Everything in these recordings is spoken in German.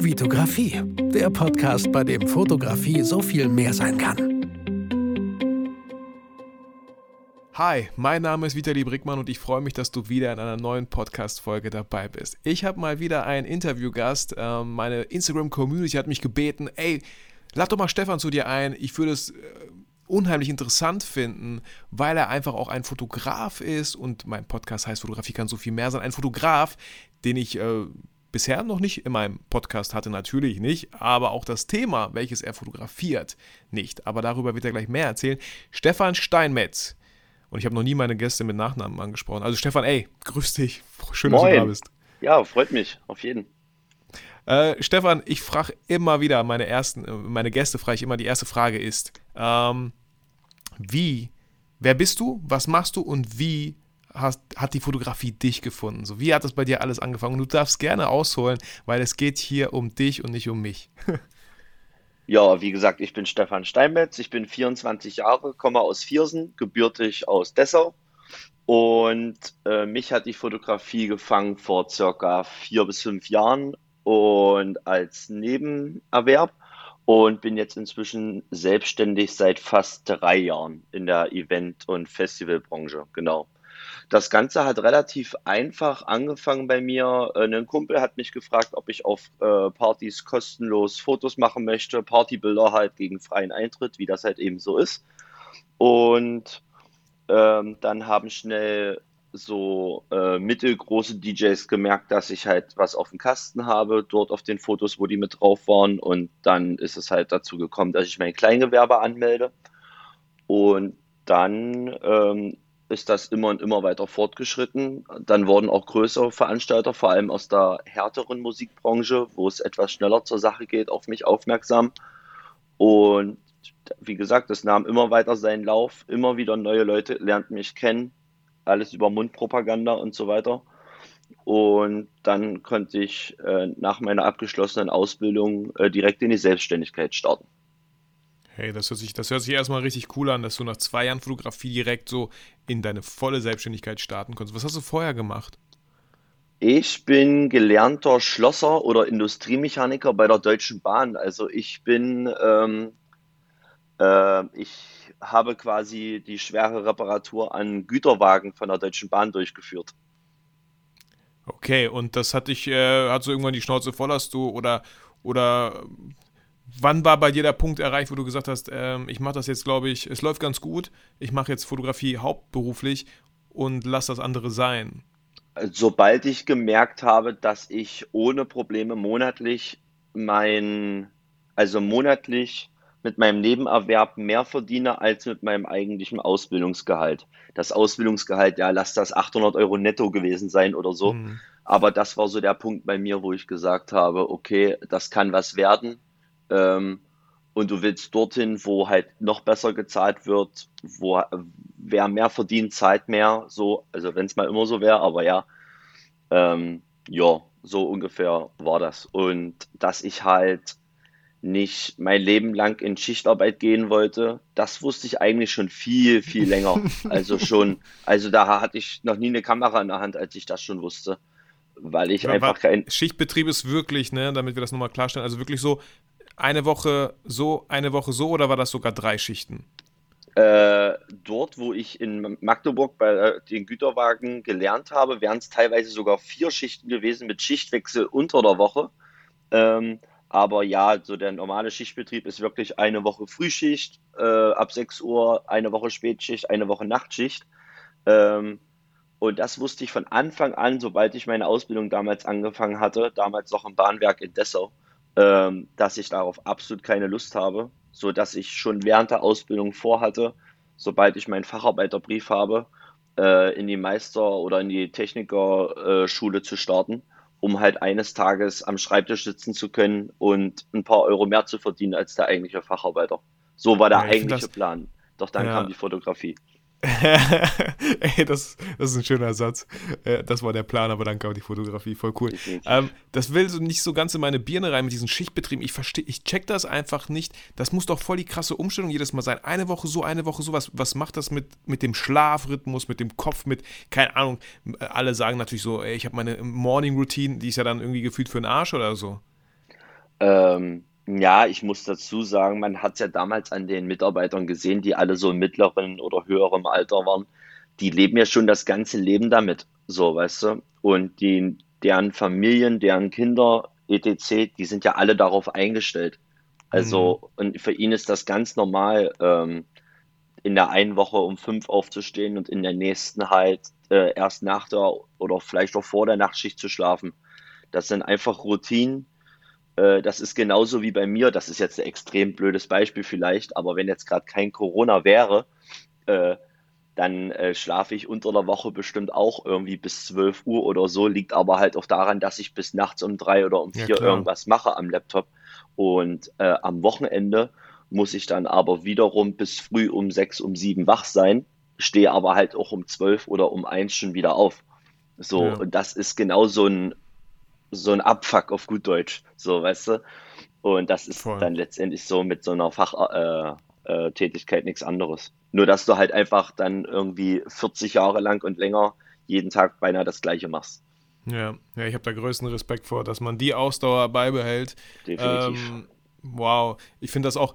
Vitografie, der Podcast, bei dem Fotografie so viel mehr sein kann. Hi, mein Name ist Vitali Brickmann und ich freue mich, dass du wieder in einer neuen Podcast-Folge dabei bist. Ich habe mal wieder einen Interviewgast. Ähm, meine Instagram-Community hat mich gebeten, ey, lad doch mal Stefan zu dir ein. Ich würde es äh, unheimlich interessant finden, weil er einfach auch ein Fotograf ist und mein Podcast heißt Fotografie kann so viel mehr sein. Ein Fotograf, den ich äh, bisher noch nicht in meinem Podcast hatte, natürlich nicht, aber auch das Thema, welches er fotografiert, nicht. Aber darüber wird er gleich mehr erzählen. Stefan Steinmetz. Und ich habe noch nie meine Gäste mit Nachnamen angesprochen. Also Stefan, ey, grüß dich. Schön, Moin. dass du da bist. Ja, freut mich, auf jeden. Äh, Stefan, ich frage immer wieder meine ersten, äh, meine Gäste frage ich immer, die erste Frage ist, ähm, wie, wer bist du, was machst du und wie hast, hat die Fotografie dich gefunden? So, wie hat das bei dir alles angefangen? Und du darfst gerne ausholen, weil es geht hier um dich und nicht um mich. Ja, wie gesagt, ich bin Stefan Steinmetz, ich bin 24 Jahre, komme aus Viersen, gebürtig aus Dessau. Und äh, mich hat die Fotografie gefangen vor circa vier bis fünf Jahren und als Nebenerwerb und bin jetzt inzwischen selbstständig seit fast drei Jahren in der Event- und Festivalbranche. Genau. Das Ganze hat relativ einfach angefangen bei mir. Äh, Ein Kumpel hat mich gefragt, ob ich auf äh, Partys kostenlos Fotos machen möchte, Partybilder halt gegen freien Eintritt, wie das halt eben so ist. Und ähm, dann haben schnell so äh, mittelgroße DJs gemerkt, dass ich halt was auf dem Kasten habe, dort auf den Fotos, wo die mit drauf waren. Und dann ist es halt dazu gekommen, dass ich mein Kleingewerbe anmelde. Und dann ähm, ist das immer und immer weiter fortgeschritten. Dann wurden auch größere Veranstalter, vor allem aus der härteren Musikbranche, wo es etwas schneller zur Sache geht, auf mich aufmerksam. Und wie gesagt, es nahm immer weiter seinen Lauf. Immer wieder neue Leute lernten mich kennen. Alles über Mundpropaganda und so weiter. Und dann konnte ich äh, nach meiner abgeschlossenen Ausbildung äh, direkt in die Selbstständigkeit starten. Hey, das hört, sich, das hört sich erstmal richtig cool an, dass du nach zwei Jahren Fotografie direkt so in deine volle Selbstständigkeit starten konntest. Was hast du vorher gemacht? Ich bin gelernter Schlosser oder Industriemechaniker bei der Deutschen Bahn. Also ich bin, ähm, äh, ich habe quasi die schwere Reparatur an Güterwagen von der Deutschen Bahn durchgeführt. Okay, und das hat dich, äh, hat so irgendwann die Schnauze voll, hast du, oder, oder wann war bei dir der Punkt erreicht, wo du gesagt hast, ähm, ich mache das jetzt, glaube ich, es läuft ganz gut, ich mache jetzt Fotografie hauptberuflich und lass das andere sein? Sobald ich gemerkt habe, dass ich ohne Probleme monatlich mein, also monatlich mit meinem Nebenerwerb mehr verdiene als mit meinem eigentlichen Ausbildungsgehalt. Das Ausbildungsgehalt, ja, lass das 800 Euro netto gewesen sein oder so. Mhm. Aber das war so der Punkt bei mir, wo ich gesagt habe, okay, das kann was werden. Ähm, und du willst dorthin, wo halt noch besser gezahlt wird, wo wer mehr verdient, zahlt mehr. So, also wenn es mal immer so wäre, aber ja, ähm, ja, so ungefähr war das. Und dass ich halt nicht mein Leben lang in Schichtarbeit gehen wollte, das wusste ich eigentlich schon viel, viel länger. Also schon, also da hatte ich noch nie eine Kamera in der Hand, als ich das schon wusste. Weil ich Ja, einfach kein, Schichtbetrieb ist wirklich, ne, damit wir das nochmal klarstellen, also wirklich so eine Woche so, eine Woche so oder war das sogar drei Schichten? Äh, dort, wo ich in Magdeburg bei äh, den Güterwagen gelernt habe, wären es teilweise sogar vier Schichten gewesen mit Schichtwechsel unter der Woche. Ähm, aber ja, so der normale Schichtbetrieb ist wirklich eine Woche Frühschicht äh, ab 6 Uhr, eine Woche Spätschicht, eine Woche Nachtschicht. Ähm, und das wusste ich von Anfang an, sobald ich meine Ausbildung damals angefangen hatte, damals noch im Bahnwerk in Dessau, ähm, dass ich darauf absolut keine Lust habe, so dass ich schon während der Ausbildung vorhatte, sobald ich meinen Facharbeiterbrief habe, äh, in die Meister- oder in die Technikerschule Schule zu starten, um halt eines Tages am Schreibtisch sitzen zu können und ein paar Euro mehr zu verdienen als der eigentliche Facharbeiter. So war der Ja, eigentliche das- Plan. Doch dann Ja. kam die Fotografie. Ey, das, das ist ein schöner Satz. Äh, Das war der Plan, aber dann kam die Fotografie. Voll cool. Ähm, das will so nicht so ganz in meine Birne rein mit diesen Schichtbetrieben. Ich verstehe, ich check das einfach nicht. Das muss doch voll die krasse Umstellung jedes Mal sein. Eine Woche so, eine Woche so. Was, was macht das mit, mit dem Schlafrhythmus, mit dem Kopf, mit, keine Ahnung. Alle sagen natürlich so, ey, ich habe meine Morning Routine, die ist ja dann irgendwie gefühlt für den Arsch oder so. Ähm, ja, ich muss dazu sagen, man hat es ja damals an den Mitarbeitern gesehen, die alle so im mittleren oder höheren Alter waren. Die leben ja schon das ganze Leben damit, so, weißt du? Und die, deren Familien, deren Kinder, etc., die sind ja alle darauf eingestellt. Also, mhm. und für ihn ist das ganz normal, ähm, in der einen Woche um fünf aufzustehen und in der nächsten halt äh, erst nach der oder vielleicht auch vor der Nachtschicht zu schlafen. Das sind einfach Routinen. Äh, das ist genauso wie bei mir. Das ist jetzt ein extrem blödes Beispiel vielleicht, aber wenn jetzt gerade kein Corona wäre, äh, dann äh, schlafe ich unter der Woche bestimmt auch irgendwie bis 12 Uhr oder so. Liegt aber halt auch daran, dass ich bis nachts um drei oder um vier ja, irgendwas mache am Laptop. Und äh, am Wochenende muss ich dann aber wiederum bis früh um sechs, um sieben wach sein, stehe aber halt auch um zwölf oder um eins schon wieder auf. So, ja. und das ist genau so ein, so ein Abfuck auf gut Deutsch, so, weißt du? Und das ist Voll. dann letztendlich so mit so einer Fachtätigkeit äh, äh, nichts anderes. Nur, dass du halt einfach dann irgendwie 40 Jahre lang und länger jeden Tag beinahe das Gleiche machst. Ja, ja ich habe da größten Respekt vor, dass man die Ausdauer beibehält. Definitiv. Ähm, wow, ich finde das auch,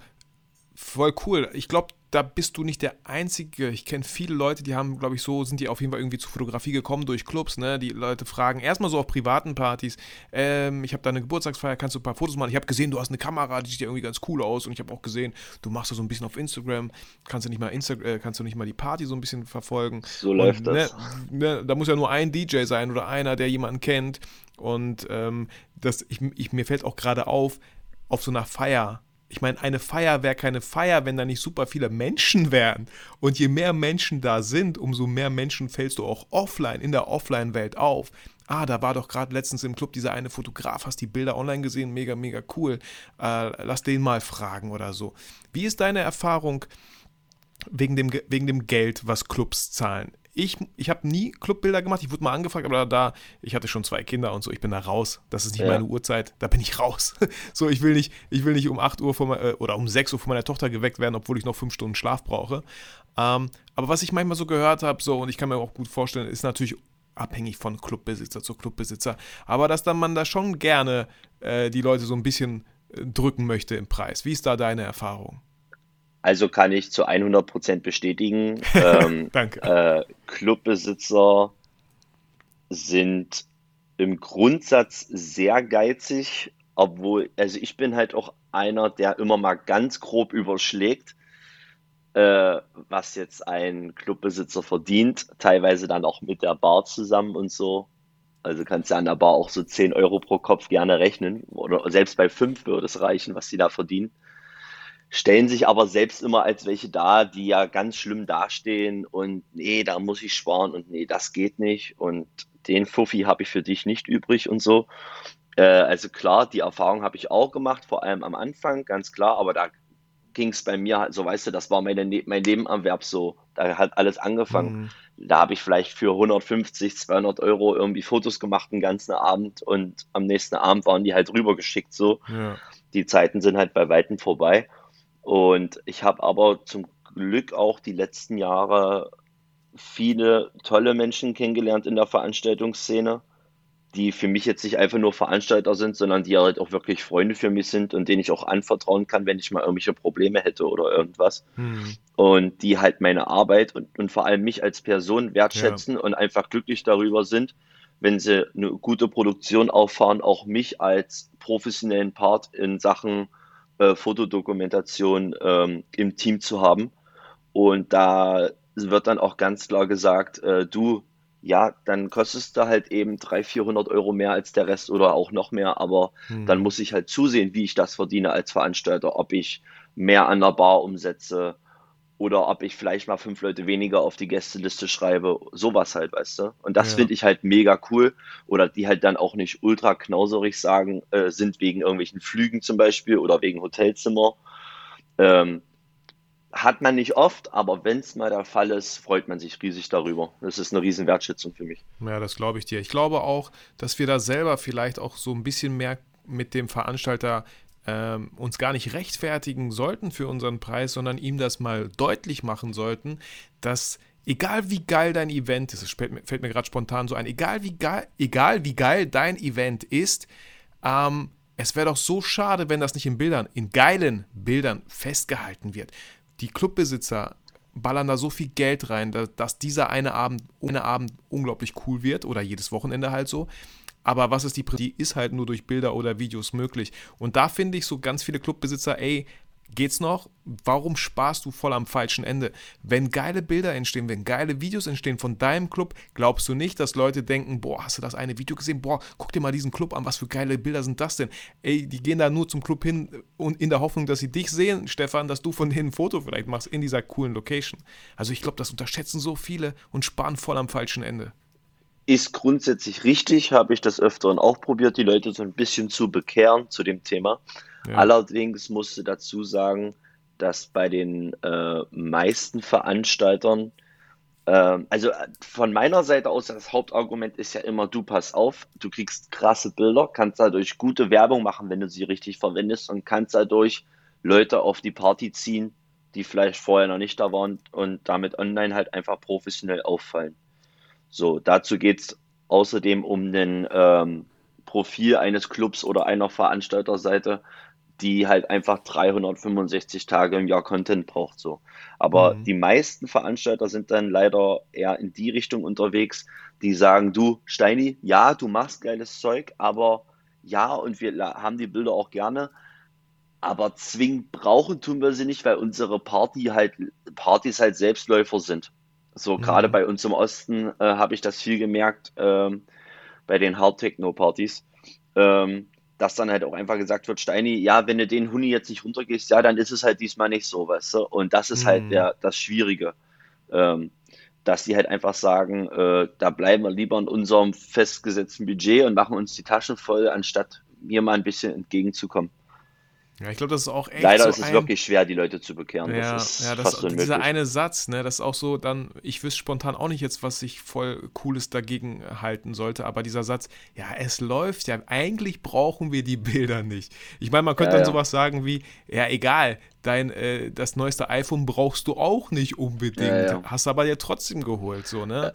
voll cool. Ich glaube, da bist du nicht der Einzige. Ich kenne viele Leute, die haben, glaube ich, so, sind die auf jeden Fall irgendwie zur Fotografie gekommen durch Clubs, ne? Die Leute fragen erstmal so auf privaten Partys, ähm, ich habe da eine Geburtstagsfeier, kannst du ein paar Fotos machen? Ich habe gesehen, du hast eine Kamera, die sieht ja irgendwie ganz cool aus und ich habe auch gesehen, du machst das so ein bisschen auf Instagram, kannst du nicht mal Insta äh, kannst du nicht mal die Party so ein bisschen verfolgen? So und, läuft das. Ne, ne, da muss ja nur ein DJ sein oder einer, der jemanden kennt und ähm, das, ich, ich, mir fällt auch gerade auf, auf so einer Feier ich meine, eine Feier wäre keine Feier, wenn da nicht super viele Menschen wären. Und je mehr Menschen da sind, umso mehr Menschen fällst du auch offline, in der Offline-Welt auf. Ah, da war doch gerade letztens im Club dieser eine Fotograf, hast die Bilder online gesehen, mega, mega cool. Äh, lass den mal fragen oder so. Wie ist deine Erfahrung wegen dem, wegen dem Geld, was Clubs zahlen? Ich, ich habe nie Clubbilder gemacht. Ich wurde mal angefragt, aber da, ich hatte schon zwei Kinder und so, ich bin da raus. Das ist nicht ja. meine Uhrzeit, da bin ich raus. so, ich will nicht, ich will nicht um 8 Uhr von, äh, oder um 6 Uhr von meiner Tochter geweckt werden, obwohl ich noch 5 Stunden Schlaf brauche. Ähm, aber was ich manchmal so gehört habe, so, und ich kann mir auch gut vorstellen, ist natürlich abhängig von Clubbesitzer zu Clubbesitzer. Aber dass dann man da schon gerne äh, die Leute so ein bisschen äh, drücken möchte im Preis. Wie ist da deine Erfahrung? Also kann ich zu 100 Prozent bestätigen. Ähm, Danke. Äh, Clubbesitzer sind im Grundsatz sehr geizig, obwohl, also ich bin halt auch einer, der immer mal ganz grob überschlägt, äh, was jetzt ein Clubbesitzer verdient, teilweise dann auch mit der Bar zusammen und so. Also kannst du an der Bar auch so 10 Euro pro Kopf gerne rechnen. Oder selbst bei 5 würde es reichen, was sie da verdienen stellen sich aber selbst immer als welche da, die ja ganz schlimm dastehen und nee, da muss ich sparen und nee, das geht nicht und den Fuffi habe ich für dich nicht übrig und so. Äh, also klar, die Erfahrung habe ich auch gemacht, vor allem am Anfang, ganz klar, aber da ging es bei mir, so weißt du, das war meine, ne-, mein Nebenanwerb so, da hat alles angefangen. Mhm. Da habe ich vielleicht für 150, 200 Euro irgendwie Fotos gemacht den ganzen Abend und am nächsten Abend waren die halt rübergeschickt so. Ja. Die Zeiten sind halt bei Weitem vorbei. Und ich habe aber zum Glück auch die letzten Jahre viele tolle Menschen kennengelernt in der Veranstaltungsszene, die für mich jetzt nicht einfach nur Veranstalter sind, sondern die halt auch wirklich Freunde für mich sind und denen ich auch anvertrauen kann, wenn ich mal irgendwelche Probleme hätte oder irgendwas. Hm. Und die halt meine Arbeit und, und vor allem mich als Person wertschätzen ja. und einfach glücklich darüber sind, wenn sie eine gute Produktion auffahren, auch mich als professionellen Part in Sachen äh, Fotodokumentation ähm, im Team zu haben. Und da wird dann auch ganz klar gesagt, äh, du, ja, dann kostest du halt eben 300, 400 Euro mehr als der Rest oder auch noch mehr, aber hm. dann muss ich halt zusehen, wie ich das verdiene als Veranstalter, ob ich mehr an der Bar umsetze, oder ob ich vielleicht mal fünf Leute weniger auf die Gästeliste schreibe, sowas halt, weißt du. Und das ja. finde ich halt mega cool. Oder die halt dann auch nicht ultra knauserig sagen, äh, sind wegen irgendwelchen Flügen zum Beispiel oder wegen Hotelzimmer. Ähm, hat man nicht oft, aber wenn es mal der Fall ist, freut man sich riesig darüber. Das ist eine riesen Wertschätzung für mich. Ja, das glaube ich dir. Ich glaube auch, dass wir da selber vielleicht auch so ein bisschen mehr mit dem Veranstalter ähm, uns gar nicht rechtfertigen sollten für unseren Preis, sondern ihm das mal deutlich machen sollten, dass egal wie geil dein Event ist, es fällt mir, gerade spontan so ein, egal wie geil, egal wie geil dein Event ist, ähm, es wäre doch so schade, wenn das nicht in Bildern, in geilen Bildern festgehalten wird. Die Clubbesitzer ballern da so viel Geld rein, dass, dass dieser eine Abend, eine Abend unglaublich cool wird oder jedes Wochenende halt so. Aber was ist die, die ist halt nur durch Bilder oder Videos möglich. Und da finde ich so ganz viele Clubbesitzer, ey, geht's noch? Warum sparst du voll am falschen Ende? Wenn geile Bilder entstehen, wenn geile Videos entstehen von deinem Club, glaubst du nicht, dass Leute denken, boah, hast du das eine Video gesehen? Boah, guck dir mal diesen Club an, was für geile Bilder sind das denn? Ey, die gehen da nur zum Club hin und in der Hoffnung, dass sie dich sehen, Stefan, dass du von denen ein Foto vielleicht machst in dieser coolen Location. Also ich glaube, das unterschätzen so viele und sparen voll am falschen Ende. Ist grundsätzlich richtig, habe ich das Öfteren auch probiert, die Leute so ein bisschen zu bekehren zu dem Thema. Ja. Allerdings musste dazu sagen, dass bei den äh, meisten Veranstaltern, äh, also von meiner Seite aus, das Hauptargument ist ja immer, du pass auf, du kriegst krasse Bilder, kannst dadurch gute Werbung machen, wenn du sie richtig verwendest und kannst dadurch Leute auf die Party ziehen, die vielleicht vorher noch nicht da waren und damit online halt einfach professionell auffallen. So, dazu geht es außerdem um ein ähm, Profil eines Clubs oder einer Veranstalterseite, die halt einfach 365 Tage im Jahr Content braucht. So. Aber mhm. die meisten Veranstalter sind dann leider eher in die Richtung unterwegs, die sagen, du, Steini, ja, du machst geiles Zeug, aber ja, und wir haben die Bilder auch gerne, aber zwingend brauchen tun wir sie nicht, weil unsere Party halt, Partys halt Selbstläufer sind. So, mhm. gerade bei uns im Osten äh, habe ich das viel gemerkt, ähm, bei den Hard Techno Partys. Ähm, dass dann halt auch einfach gesagt wird, Steini, ja, wenn du den Huni jetzt nicht runtergehst, ja, dann ist es halt diesmal nicht so, weißt du? Und das ist halt mhm. halt der, das Schwierige. Ähm, dass die halt einfach sagen, äh, da bleiben wir lieber in unserem festgesetzten Budget und machen uns die Taschen voll, anstatt mir mal ein bisschen entgegenzukommen. Ja, ich glaube, das ist auch echt. Leider so ist es ein... wirklich schwer, die Leute zu bekehren. Ja, das ist ja, das, fast dieser eine Satz, ne, das ist auch so, dann, ich wüsste spontan auch nicht jetzt, was ich voll Cooles dagegen halten sollte, aber dieser Satz, ja, es läuft ja, eigentlich brauchen wir die Bilder nicht. Ich meine, man könnte ja, dann sowas sagen wie, ja, egal, dein, äh, das neueste iPhone brauchst du auch nicht unbedingt, hast aber ja trotzdem geholt, so, ne?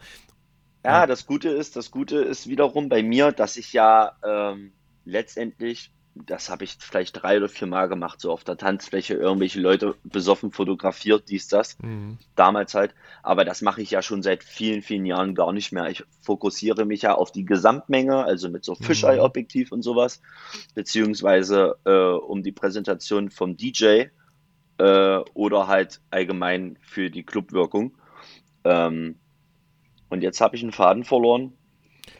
Ja, das Gute ist, das Gute ist wiederum bei mir, dass ich ja ähm, letztendlich das habe ich vielleicht drei oder vier Mal gemacht, so auf der Tanzfläche, irgendwelche Leute besoffen fotografiert, dies, das, mhm. damals halt. Aber das mache ich ja schon seit vielen, vielen Jahren gar nicht mehr. Ich fokussiere mich ja auf die Gesamtmenge, also mit so mhm. Fisheye-Objektiv und sowas, beziehungsweise äh, um die Präsentation vom DJ äh, oder halt allgemein für die Clubwirkung. Ähm, und jetzt habe ich einen Faden verloren.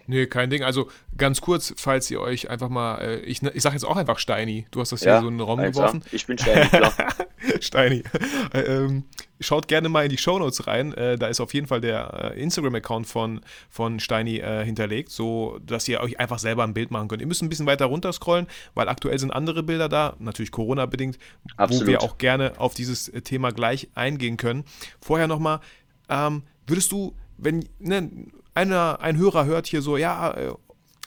Nee, kein Ding. Also ganz kurz, falls ihr euch einfach mal, äh, ich, ich sag jetzt auch einfach Steini. Du hast das ja, hier so in den Raum geworfen. Ich bin Steini, klar. Steini. Äh, ähm, schaut gerne mal in die Shownotes rein. Äh, da ist auf jeden Fall der äh, Instagram-Account von, von Steini äh, hinterlegt, so dass ihr euch einfach selber ein Bild machen könnt. Ihr müsst ein bisschen weiter runter scrollen, weil aktuell sind andere Bilder da, natürlich Corona-bedingt, wo wir auch gerne auf dieses Thema gleich eingehen können. Vorher nochmal, ähm, würdest du, wenn, ne, einer, ein Hörer hört hier so, ja,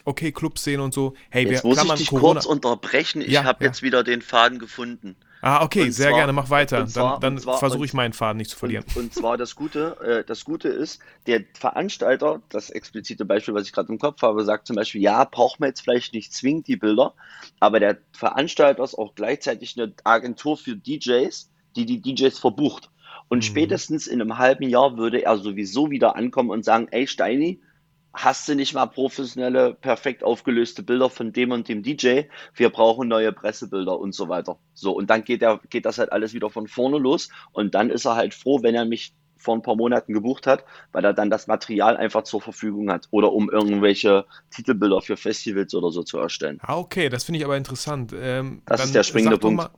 okay, Clubszene und so. Hey, jetzt muss ich dich Corona kurz unterbrechen. Ich ja, habe ja. jetzt wieder den Faden gefunden. Ah, okay, und sehr zwar, gerne, mach weiter. Zwar, dann, dann versuche ich meinen Faden nicht zu verlieren. Und, und zwar das Gute, äh, das Gute ist, der Veranstalter, das explizite Beispiel, was ich gerade im Kopf habe, sagt zum Beispiel, ja, braucht man jetzt vielleicht nicht zwingend die Bilder, aber der Veranstalter ist auch gleichzeitig eine Agentur für DJs, die die DJs verbucht. Und mhm. spätestens in einem halben Jahr würde er sowieso wieder ankommen und sagen, ey Steini, hast du nicht mal professionelle, perfekt aufgelöste Bilder von dem und dem DJ? Wir brauchen neue Pressebilder und so weiter. So, und dann geht, er, geht das halt alles wieder von vorne los. Und dann ist er halt froh, wenn er mich vor ein paar Monaten gebucht hat, weil er dann das Material einfach zur Verfügung hat oder um irgendwelche Titelbilder für Festivals oder so zu erstellen. Ah, okay, das finde ich aber interessant. Ähm, das ist der springende Punkt. Mal,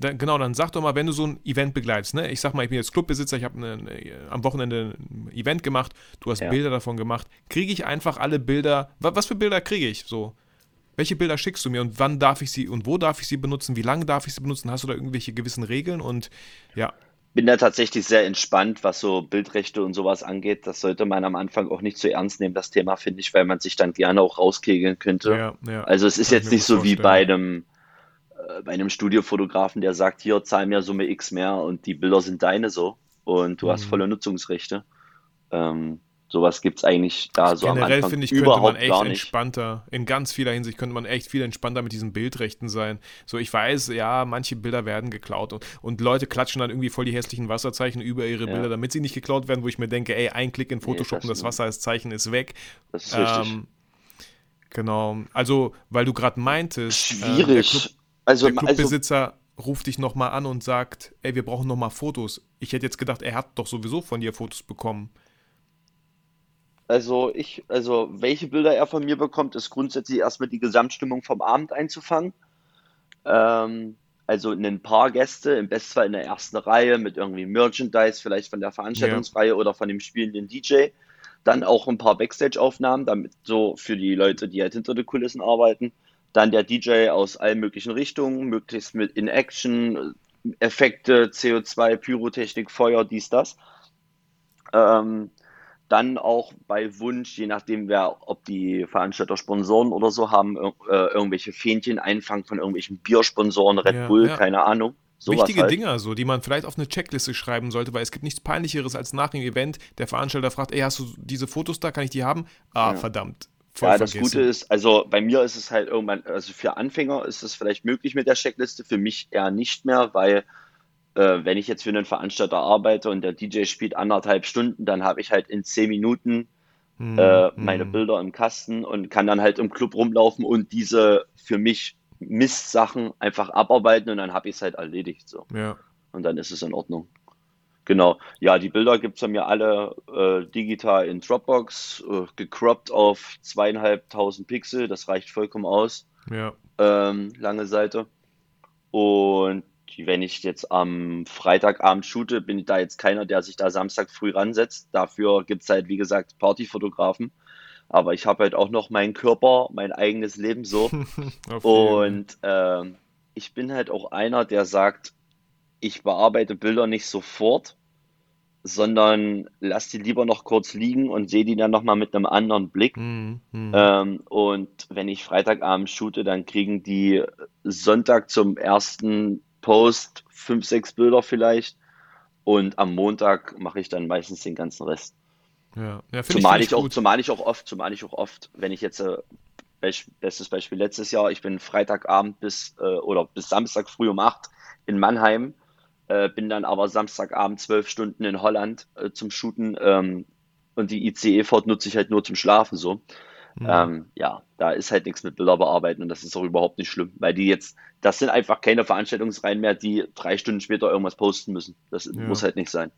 genau, dann sag doch mal, wenn du so ein Event begleitest, ne? Ich sag mal, ich bin jetzt Clubbesitzer, ich habe am Wochenende ein Event gemacht, du hast ja. Bilder davon gemacht. Kriege ich einfach alle Bilder, was für Bilder kriege ich so? Welche Bilder schickst du mir und wann darf ich sie und wo darf ich sie benutzen? Wie lange darf ich sie benutzen? Hast du da irgendwelche gewissen Regeln und ja? Bin da tatsächlich sehr entspannt, was so Bildrechte und sowas angeht. Das sollte man am Anfang auch nicht zu ernst nehmen, das Thema, finde ich, weil man sich dann gerne auch rauskegeln könnte. Ja, ja. Also es ist jetzt nicht so wie bei einem bei einem Studiofotografen, der sagt, hier, zahl mir Summe X mehr und die Bilder sind deine so und du mhm. hast volle Nutzungsrechte. Ähm, Sowas gibt es eigentlich da so Generell finde ich, könnte man echt entspannter, in ganz vieler Hinsicht könnte man echt viel entspannter mit diesen Bildrechten sein. So, ich weiß, ja, manche Bilder werden geklaut und, und Leute klatschen dann irgendwie voll die hässlichen Wasserzeichen über ihre Ja. Bilder, damit sie nicht geklaut werden, wo ich mir denke, ey, ein Klick in Photoshop das und das. Wasser als Zeichen ist weg. Das ist richtig. Ähm, genau, also, weil du gerade meintest, äh, der Schwierig. Club, also, der also Clubbesitzer ruft dich nochmal an und sagt, ey, wir brauchen nochmal Fotos. Ich hätte jetzt gedacht, er hat doch sowieso von dir Fotos bekommen. Also ich, also welche Bilder er von mir bekommt, ist grundsätzlich erstmal die Gesamtstimmung vom Abend einzufangen. Ähm, also ein paar Gäste, im Bestfall in der ersten Reihe mit irgendwie Merchandise, vielleicht von der Veranstaltungsreihe oder von dem spielenden DJ. Dann auch ein paar Backstage-Aufnahmen, damit so für die Leute, die halt hinter den Kulissen arbeiten. Dann der DJ aus allen möglichen Richtungen, möglichst mit In-Action, Effekte, CO2, Pyrotechnik, Feuer, dies, das. Ähm, dann auch bei Wunsch, je nachdem, wer, ob die Veranstalter Sponsoren oder so haben, äh, irgendwelche Fähnchen einfangen von irgendwelchen Biersponsoren, Red Ja, Bull, ja. keine Ahnung. Wichtige halt. Dinger, so, die man vielleicht auf eine Checkliste schreiben sollte, weil es gibt nichts Peinlicheres als nach dem Event. Der Veranstalter fragt, ey, hast du diese Fotos da? Kann ich die haben? Ah, Ja. verdammt. Voll Ja, das vergessen. Gute ist, also bei mir ist es halt irgendwann, also für Anfänger ist es vielleicht möglich mit der Checkliste, für mich eher nicht mehr, weil äh, wenn ich jetzt für einen Veranstalter arbeite und der DJ spielt anderthalb Stunden, dann habe ich halt in zehn Minuten Hm, äh, meine hm. Bilder im Kasten und kann dann halt im Club rumlaufen und diese für mich Mistsachen einfach abarbeiten und dann habe ich es halt erledigt so. Ja. Und dann ist es in Ordnung. Genau. Ja, die Bilder gibt es bei mir alle äh, digital in Dropbox, äh, gecroppt auf zweieinhalbtausend Pixel, das reicht vollkommen aus. Ja. Ähm, lange Seite. Und wenn ich jetzt am Freitagabend shoote, bin ich da jetzt keiner, der sich da Samstag früh ransetzt. Dafür gibt es halt, wie gesagt, Partyfotografen. Aber ich habe halt auch noch meinen Körper, mein eigenes Leben so. Und ähm, ich bin halt auch einer, der sagt, ich bearbeite Bilder nicht sofort, sondern lass die lieber noch kurz liegen und sehe die dann nochmal mit einem anderen Blick. Hm. Ähm, und wenn ich Freitagabend shoote, dann kriegen die Sonntag zum ersten Post fünf, sechs Bilder vielleicht. Und am Montag mache ich dann meistens den ganzen Rest. ja. ja Zumal ich ich auch, gut. zumal ich auch oft, zumal ich auch oft, wenn ich jetzt, äh, bestes Beispiel letztes Jahr, ich bin Freitagabend bis äh, oder bis Samstag früh um acht in Mannheim, äh, bin dann aber Samstagabend zwölf Stunden in Holland äh, zum Shooten ähm, und die ICE-Fahrt nutze ich halt nur zum Schlafen so. Hm. Ähm, ja, da ist halt nichts mit Bilder bearbeiten und das ist auch überhaupt nicht schlimm, weil die jetzt, das sind einfach keine Veranstaltungsreihen mehr, die drei Stunden später irgendwas posten müssen. Das muss halt nicht sein.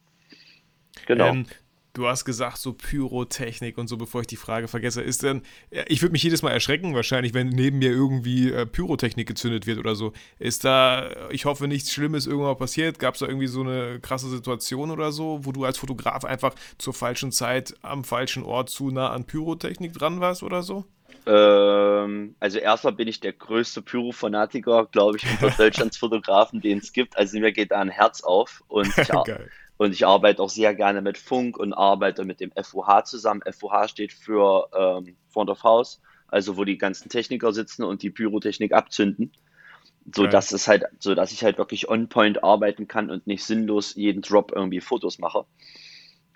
Genau. Ähm, du hast gesagt, so Pyrotechnik und so, bevor ich die Frage vergesse, ist denn, ich würde mich jedes Mal erschrecken, wahrscheinlich, wenn neben mir irgendwie äh, Pyrotechnik gezündet wird oder so. Ist da, ich hoffe, nichts Schlimmes irgendwann passiert? Gab es da irgendwie so eine krasse Situation oder so, wo du als Fotograf einfach zur falschen Zeit am falschen Ort zu nah an Pyrotechnik dran warst oder so? Ähm, also erstmal bin ich der größte Pyro-Fanatiker, glaube ich, unter Deutschlands Fotografen, den es gibt. Also mir geht da ein Herz auf und ich. Und ich arbeite auch sehr gerne mit Funk und arbeite mit dem FOH zusammen. FOH steht für ähm, Front of House, also wo die ganzen Techniker sitzen und die Pyrotechnik abzünden. So dass es halt, so dass ich halt wirklich on point arbeiten kann und nicht sinnlos jeden Drop irgendwie Fotos mache.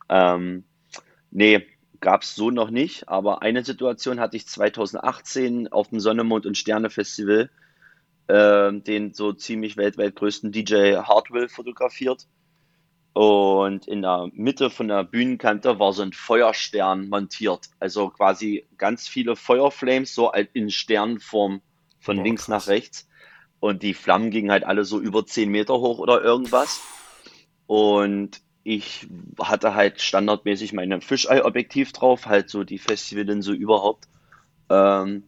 Ähm, nee, gab es so noch nicht, aber eine Situation hatte ich 2018 auf dem Sonne, Mond und Sterne Festival, ähm, den so ziemlich weltweit größten DJ Hardwell fotografiert. Und in der Mitte von der Bühnenkante war so ein Feuerstern montiert. Also quasi ganz viele Feuerflames, so halt in Sternform von Boah, links krass. nach rechts. Und die Flammen gingen halt alle so über 10 Meter hoch oder irgendwas. Und ich hatte halt standardmäßig mein Fisheye-Objektiv drauf, halt so die Festivallinse überhaupt. Ähm,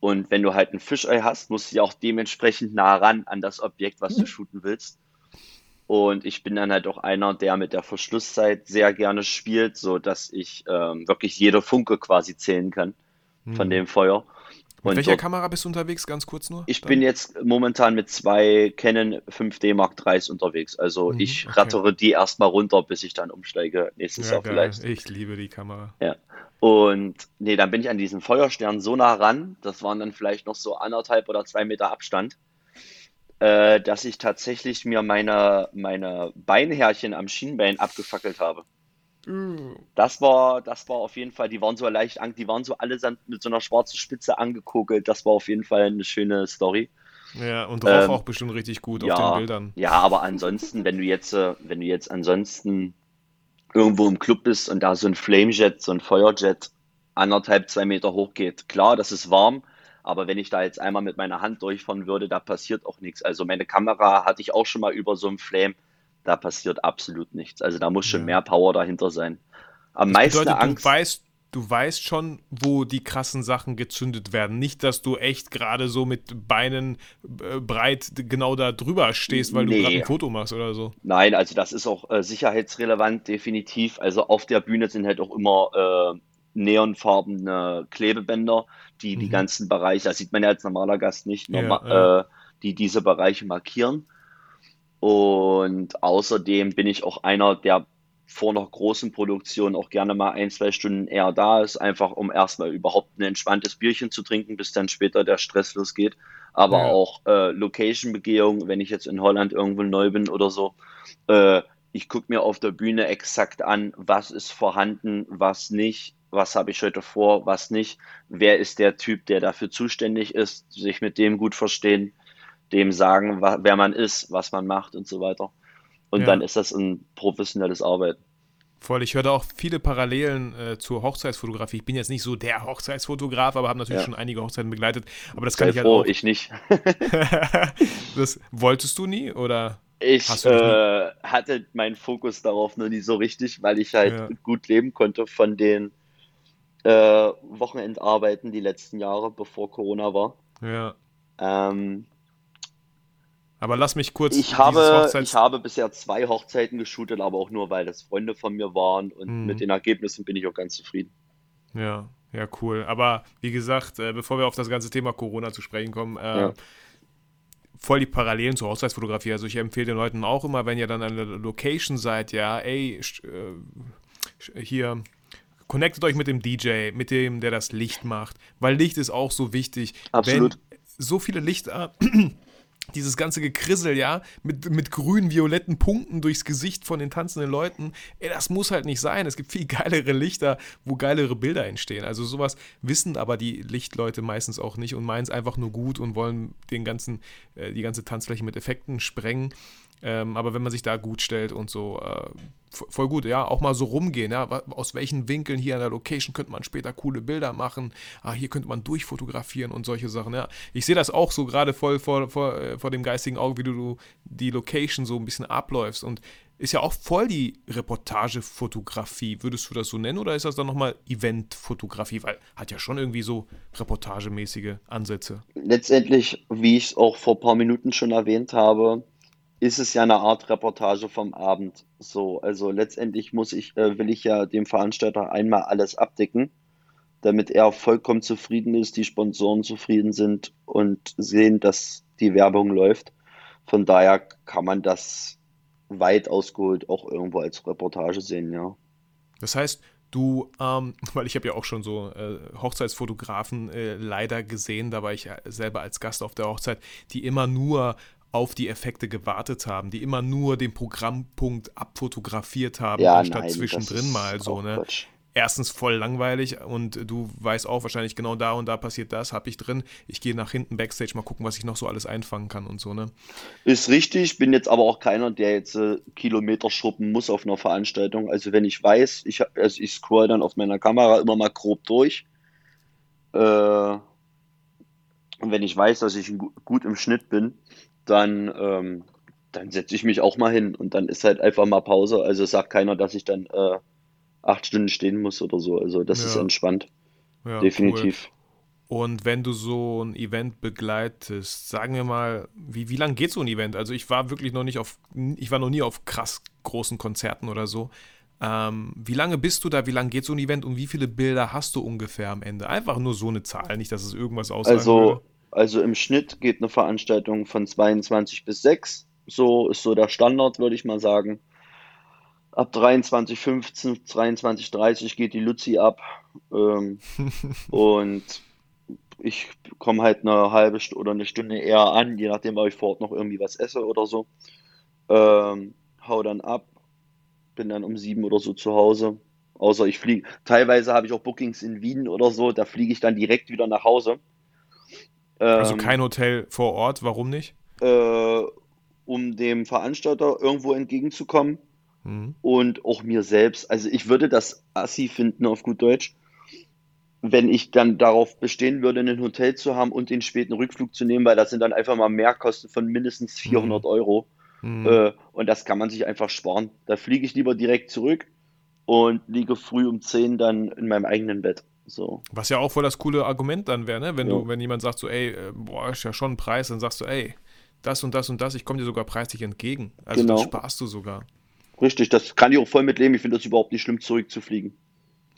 und wenn du halt ein Fisheye hast, musst du ja auch dementsprechend nah ran an das Objekt, was du shooten willst. Und ich bin dann halt auch einer, der mit der Verschlusszeit sehr gerne spielt, so dass ich ähm, wirklich jede Funke quasi zählen kann von Hm. dem Feuer. Mit Und welcher dort, Kamera bist du unterwegs, ganz kurz nur? ich Dann? bin jetzt momentan mit zwei Canon 5D Mark IIIs unterwegs. Also Mhm, ich okay. rattere die erstmal runter, bis ich dann umsteige nächstes Ja, Jahr geil. vielleicht. Ich liebe die Kamera. Ja. Und nee, dann bin ich an diesen Feuerstern so nah ran, das waren dann vielleicht noch so anderthalb oder zwei Meter Abstand, äh, dass ich tatsächlich mir meine, meine Beinhärchen am Schienbein abgefackelt habe. Das war, das war auf jeden Fall, die waren so leicht, die waren so allesamt mit so einer schwarzen Spitze angekokelt. Das war auf jeden Fall eine schöne Story. Ja, und roch ähm, auch bestimmt richtig gut ja, auf den Bildern. Ja, aber ansonsten, wenn du jetzt, äh, wenn du jetzt ansonsten irgendwo im Club bist und da so ein Flamejet, so ein Feuerjet anderthalb, zwei Meter hoch geht, klar, das ist warm, aber wenn ich da jetzt einmal mit meiner Hand durchfahren würde, da passiert auch nichts. Also meine Kamera hatte ich auch schon mal über so einem Flame da passiert absolut nichts. Also da muss schon ja. mehr Power dahinter sein. Am das meisten bedeutet, Angst. Du weißt, du weißt schon, wo die krassen Sachen gezündet werden. Nicht, dass du echt gerade so mit Beinen äh, breit genau da drüber stehst, weil nee. du gerade ein Foto machst oder so. Nein, also das ist auch äh, sicherheitsrelevant, definitiv. Also auf der Bühne sind halt auch immer äh, neonfarbene Klebebänder, die mhm. die ganzen Bereiche, das sieht man ja als normaler Gast nicht, ja, ja. Äh, die diese Bereiche markieren. Und außerdem bin ich auch einer, der vor einer großen Produktion auch gerne mal ein, zwei Stunden eher da ist, einfach um erstmal überhaupt ein entspanntes Bierchen zu trinken, bis dann später der Stress losgeht. Aber ja. auch äh, Location-Begehung, wenn ich jetzt in Holland irgendwo neu bin oder so. Äh, ich gucke mir auf der Bühne exakt an, was ist vorhanden, was nicht, was habe ich heute vor, was nicht, wer ist der Typ, der dafür zuständig ist, sich mit dem gut verstehen dem sagen, wer man ist, was man macht und so weiter. Und ja. dann ist das ein professionelles Arbeiten. Voll, ich höre da auch viele Parallelen äh, zur Hochzeitsfotografie. Ich bin jetzt nicht so der Hochzeitsfotograf, aber habe natürlich ja. schon einige Hochzeiten begleitet. Aber das kann Sei ich halt froh, auch. ich nicht. das wolltest du nie oder? Ich äh, hatte meinen Fokus darauf nur nie so richtig, weil ich halt ja. gut leben konnte von den äh, Wochenendarbeiten die letzten Jahre, bevor Corona war. Ja. Ähm, aber lass mich kurz. Ich habe, ich habe bisher zwei Hochzeiten geshootet, aber auch nur, weil das Freunde von mir waren und mhm. mit den Ergebnissen bin ich auch ganz zufrieden. Ja, ja, cool. Aber wie gesagt, äh, bevor wir auf das ganze Thema Corona zu sprechen kommen, äh, ja. voll die Parallelen zur Hochzeitsfotografie. Also ich empfehle den Leuten auch immer, wenn ihr dann an der Location seid, ja, ey, äh, hier connectet euch mit dem DJ, mit dem, der das Licht macht, weil Licht ist auch so wichtig. Absolut. Wenn so viele Lichter dieses ganze Gekrissel, ja, mit, mit grünen, violetten Punkten durchs Gesicht von den tanzenden Leuten, ey, das muss halt nicht sein. Es gibt viel geilere Lichter, wo geilere Bilder entstehen. Also sowas wissen aber die Lichtleute meistens auch nicht und meinen es einfach nur gut und wollen den ganzen, äh, die ganze Tanzfläche mit Effekten sprengen. Ähm, aber wenn man sich da gut stellt und so, äh, voll gut, ja, auch mal so rumgehen, ja, aus welchen Winkeln hier an der Location könnte man später coole Bilder machen, ah, hier könnte man durchfotografieren und solche Sachen, ja. Ich sehe das auch so gerade voll vor, vor, äh, vor dem geistigen Auge, wie du die Location so ein bisschen abläufst und ist ja auch voll die Reportagefotografie, würdest du das so nennen oder ist das dann nochmal Eventfotografie, weil hat ja schon irgendwie so reportagemäßige Ansätze. Letztendlich, wie ich es auch vor ein paar Minuten schon erwähnt habe, ist es ja eine Art Reportage vom Abend. So, also letztendlich muss ich, äh, will ich ja dem Veranstalter einmal alles abdecken, damit er vollkommen zufrieden ist, die Sponsoren zufrieden sind und sehen, dass die Werbung läuft. Von daher kann man das weit ausgeholt auch irgendwo als Reportage sehen, ja. Das heißt, du, ähm, weil ich habe ja auch schon so äh, Hochzeitsfotografen äh, leider gesehen, da war ich ja selber als Gast auf der Hochzeit, die immer nur auf die Effekte gewartet haben, die immer nur den Programmpunkt abfotografiert haben, ja, anstatt nein, zwischendrin mal so, ne? Quatsch. Erstens voll langweilig und du weißt auch wahrscheinlich genau da und da passiert das, habe ich drin. Ich gehe nach hinten Backstage mal gucken, was ich noch so alles einfangen kann und so, ne? Ist richtig, bin jetzt aber auch keiner, der jetzt äh, Kilometer schruppen muss auf einer Veranstaltung. Also wenn ich weiß, ich, also ich scroll dann auf meiner Kamera immer mal grob durch. Äh, und wenn ich weiß, dass ich gut im Schnitt bin, dann, ähm, dann setze ich mich auch mal hin und dann ist halt einfach mal Pause. Also sagt keiner, dass ich dann äh, acht Stunden stehen muss oder so. Also das ja. ist entspannt. Ja, Definitiv. Cool. Und wenn du so ein Event begleitest, sagen wir mal, wie, wie lange geht so ein Event? Also ich war wirklich noch nicht auf, ich war noch nie auf krass großen Konzerten oder so. Ähm, wie lange bist du da? Wie lange geht so ein Event und wie viele Bilder hast du ungefähr am Ende? Einfach nur so eine Zahl, nicht, dass es irgendwas aussagt. Also würde. Also im Schnitt geht eine Veranstaltung von 22 bis 6. So ist so der Standard, würde ich mal sagen. Ab 23.15, 23.30 geht die Luzi ab. Ähm, und ich komme halt eine halbe Stunde oder eine Stunde eher an, je nachdem, ob ich vor Ort noch irgendwie was esse oder so. Ähm, hau dann ab. bin dann um sieben oder so zu Hause. Außer ich fliege. Teilweise habe ich auch Bookings in Wien oder so, da fliege ich dann direkt wieder nach Hause. Also Ähm, kein Hotel vor Ort, warum nicht? äh, um dem Veranstalter irgendwo entgegenzukommen Mhm. und auch mir selbst. Also ich würde das assi finden auf gut Deutsch, wenn ich dann darauf bestehen würde, ein Hotel zu haben und den späten Rückflug zu nehmen, weil das sind dann einfach mal Mehrkosten von mindestens 400 Euro. Mhm. Äh, und das kann man sich einfach sparen. Da fliege ich lieber direkt zurück und liege früh um 10 dann in meinem eigenen Bett. So. Was ja auch voll das coole Argument dann wäre, ne? Wenn Ja. du, wenn jemand sagt so, ey, äh, boah, ist ja schon ein Preis, dann sagst du, ey, das und das und das, ich komme dir sogar preislich entgegen. Also Genau. das sparst du sogar. Richtig, das kann ich auch voll mitleben. Ich finde das überhaupt nicht schlimm, zurückzufliegen.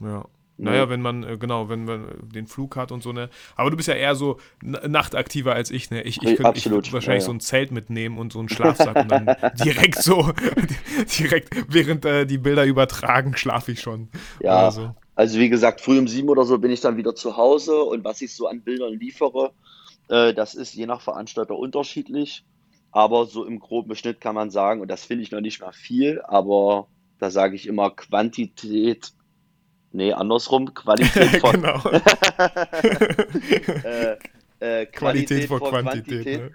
Ja. Naja, wenn man, äh, genau, wenn man äh, den Flug hat und so, ne? Aber du bist ja eher so nachtaktiver als ich, ne? Ich, ich könnte ich wahrscheinlich ja, so ja. ein Zelt mitnehmen und so einen Schlafsack und dann direkt so, direkt, während äh, die Bilder übertragen, schlafe ich schon. Ja, so. Also wie gesagt, früh um sieben oder so bin ich dann wieder zu Hause und was ich so an Bildern liefere, äh, das ist je nach Veranstalter unterschiedlich. Aber so im groben Schnitt kann man sagen, und das finde ich noch nicht mal viel, aber da sage ich immer Quantität, nee, andersrum, Qualität vor, genau. äh, äh, Qualität vor Quantität.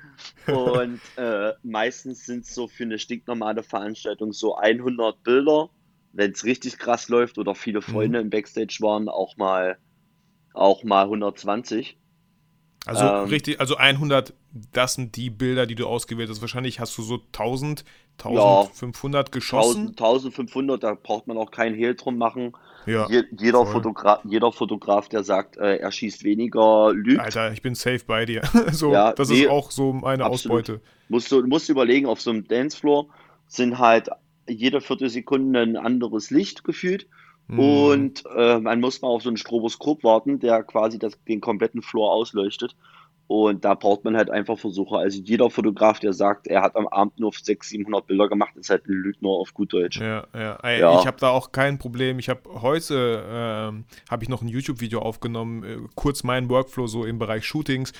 Ne? Und äh, meistens sind es so für eine stinknormale Veranstaltung so 100 Bilder, wenn es richtig krass läuft oder viele Freunde im Backstage waren, auch mal, auch mal 120. Also Ähm, richtig, also 100, das sind die Bilder, die du ausgewählt hast. Wahrscheinlich hast du so 1000, Ja. 1500 geschossen. 1000, 1500, da braucht man auch keinen Hehl drum machen. Ja. Je, jeder, voll. Fotogra jeder Fotograf, der sagt, äh, er schießt weniger, lügt. Alter, ich bin safe bei dir. so, Ja, das nee, ist auch so meine absolut. Ausbeute. Musst du musst überlegen, auf so einem Dancefloor sind halt jede Viertelsekunde ein anderes Licht gefühlt. Mhm. Und äh, man muss mal auf so ein Stroboskop warten, der quasi das, den kompletten Floor ausleuchtet. Und da braucht man halt einfach Versuche. Also jeder Fotograf, der sagt, er hat am Abend nur 600, 700 Bilder gemacht, ist halt ein Lügner auf gut Deutsch. Ja, ja. Ey, Ja. Ich habe da auch kein Problem. Ich habe heute ähm, habe ich noch ein YouTube-Video aufgenommen, äh, kurz meinen Workflow so im Bereich Shootings.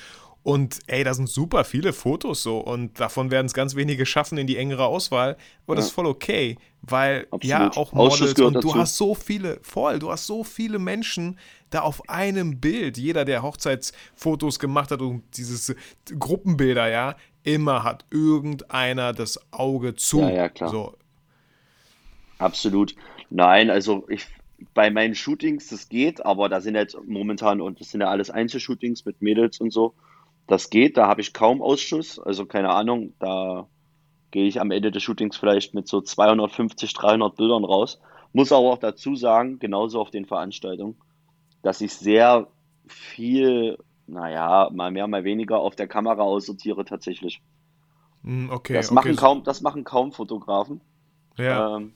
Und ey, da sind super viele Fotos so und davon werden es ganz wenige schaffen in die engere Auswahl. Aber das Ja. ist voll okay, weil Absolut. ja auch Models und du dazu. hast so viele, voll, du hast so viele Menschen da auf einem Bild. Jeder, der Hochzeitsfotos gemacht hat und dieses Gruppenbilder, ja, immer hat irgendeiner das Auge zu. Ja, ja, klar. So, Absolut. Nein, also ich bei meinen Shootings, das geht, aber da sind jetzt momentan, und das sind ja alles Einzelshootings mit Mädels und so, das geht, da habe ich kaum Ausschuss, also keine Ahnung, da gehe ich am Ende des Shootings vielleicht mit so 250, 300 Bildern raus. Muss aber auch dazu sagen, genauso auf den Veranstaltungen, dass ich sehr viel, naja, mal mehr, mal weniger auf der Kamera aussortiere tatsächlich. Mm, okay, Das okay. machen kaum, das machen kaum Fotografen. Ja, Ähm,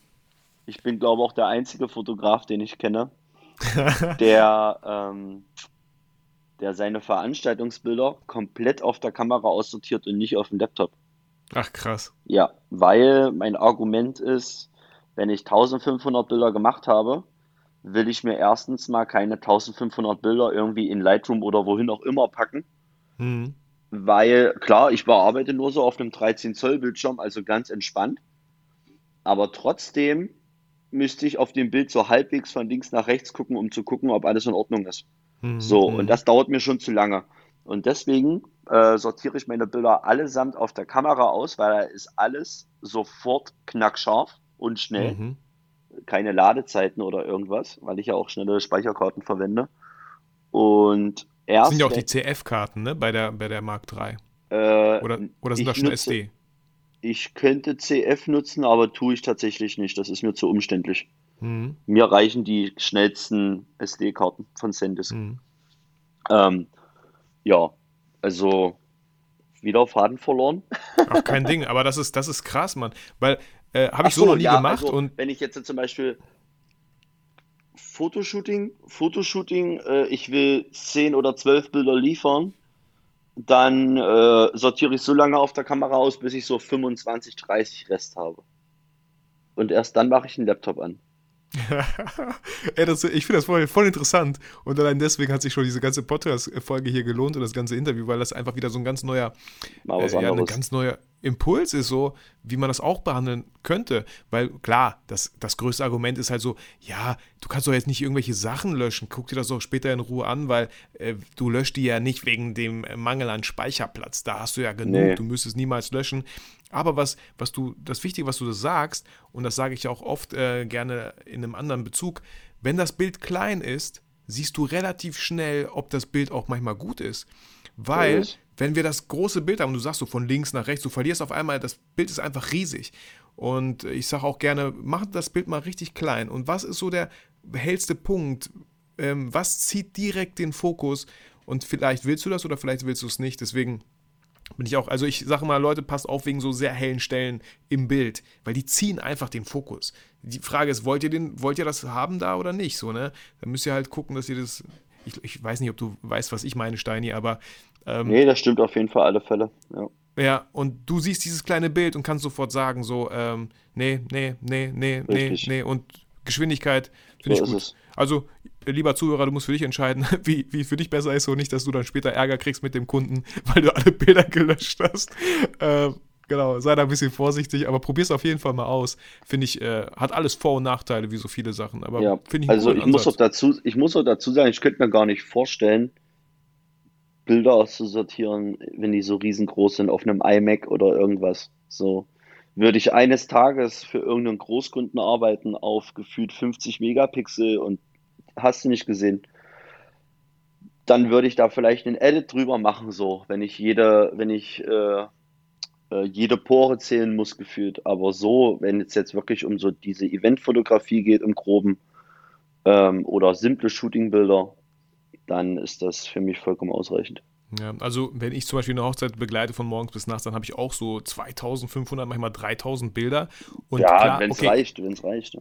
ich bin, glaube auch der einzige Fotograf, den ich kenne, der, ähm, der seine Veranstaltungsbilder komplett auf der Kamera aussortiert und nicht auf dem Laptop. ach krass. Ja, weil mein Argument ist, wenn ich 1500 Bilder gemacht habe, will ich mir erstens mal keine 1500 Bilder irgendwie in Lightroom oder wohin auch immer packen, Hm. weil klar, ich bearbeite nur so auf einem 13 Zoll Bildschirm, also ganz entspannt, aber trotzdem müsste ich auf dem Bild so halbwegs von links nach rechts gucken, um zu gucken, ob alles in Ordnung ist. Hm, So, und das dauert mir schon zu lange. Und deswegen äh, sortiere ich meine Bilder allesamt auf der Kamera aus, weil da ist alles sofort knackscharf und schnell. Mhm. Keine Ladezeiten oder irgendwas, weil ich ja auch schnelle Speicherkarten verwende. Und Das erst sind ja auch die CF-Karten, ne? Bei der, bei der Mark III. äh, Oder, oder sind das schon nutze- SD? Ich könnte CF nutzen, aber tue ich tatsächlich nicht. Das ist mir zu umständlich. Hm. Mir reichen die schnellsten SD-Karten von SanDisk. Hm. Ähm, ja, also wieder Faden verloren. Ach, kein Ding, aber das ist, das ist krass, Mann. Weil, äh, habe ich so noch nie ja, gemacht also, und wenn ich jetzt zum Beispiel Fotoshooting, Fotoshooting, äh, ich will 10 oder 12 Bilder liefern, dann äh, sortiere ich so lange auf der Kamera aus, bis ich so 25, 30 Rest habe. Und erst dann mache ich den Laptop an. Ey, das, ich finde das voll, voll interessant. Und allein deswegen hat sich schon diese ganze Podcast-Folge hier gelohnt und das ganze Interview, weil das einfach wieder so ein ganz neuer, äh, ja, eine ganz neue, Impuls ist so, wie man das auch behandeln könnte. Weil klar, das, das größte Argument ist halt so, ja, du kannst doch jetzt nicht irgendwelche Sachen löschen. Guck dir das doch später in Ruhe an, weil äh, du löscht die ja nicht wegen dem Mangel an Speicherplatz. Da hast du ja genug, nee. du müsstest niemals löschen. Aber was, was du, das Wichtige, was du das sagst, und das sage ich auch oft äh, gerne in einem anderen Bezug, wenn das Bild klein ist, siehst du relativ schnell, ob das Bild auch manchmal gut ist. Weil, wenn wir das große Bild haben, du sagst so von links nach rechts, du verlierst auf einmal, das Bild ist einfach riesig. Und ich sage auch gerne, mach das Bild mal richtig klein. Und was ist so der hellste Punkt? Ähm, was zieht direkt den Fokus? Und vielleicht willst du das oder vielleicht willst du es nicht. Deswegen bin ich auch, also ich sage mal, Leute, passt auf wegen so sehr hellen Stellen im Bild, weil die ziehen einfach den Fokus. Die Frage ist, wollt ihr den, wollt ihr das haben da oder nicht? So, ne? Da müsst ihr halt gucken, dass ihr das. Ich, ich weiß nicht, ob du weißt, was ich meine, Steini, aber ähm, nee, das stimmt auf jeden Fall, alle Fälle. Ja. Ja, und du siehst dieses kleine Bild und kannst sofort sagen, so, ähm, nee, nee, nee, nee, Richtig. nee, nee. Und Geschwindigkeit finde so ich gut. Es. Also, lieber Zuhörer, du musst für dich entscheiden, wie, wie für dich besser ist und nicht, dass du dann später Ärger kriegst mit dem Kunden, weil du alle Bilder gelöscht hast. Ähm, genau, sei da ein bisschen vorsichtig, aber probier es auf jeden Fall mal aus. Finde ich, äh, hat alles Vor- und Nachteile, wie so viele Sachen. Aber ja, finde ich Also, ich muss, auch dazu, ich muss auch dazu sagen, ich könnte mir gar nicht vorstellen, Bilder auszusortieren, wenn die so riesengroß sind auf einem iMac oder irgendwas. So würde ich eines Tages für irgendeinen Großkunden arbeiten auf gefühlt 50 Megapixel und hast du nicht gesehen, dann würde ich da vielleicht einen Edit drüber machen, so, wenn ich jede, wenn ich äh, äh, jede Pore zählen muss, gefühlt. Aber so, wenn es jetzt wirklich um so diese Eventfotografie geht im Groben ähm, oder simple Shootingbilder, dann ist das für mich vollkommen ausreichend. Ja, also wenn ich zum Beispiel eine Hochzeit begleite von morgens bis nachts, dann habe ich auch so 2500, manchmal 3000 Bilder. Und ja, wenn es okay, reicht, wenn es reicht.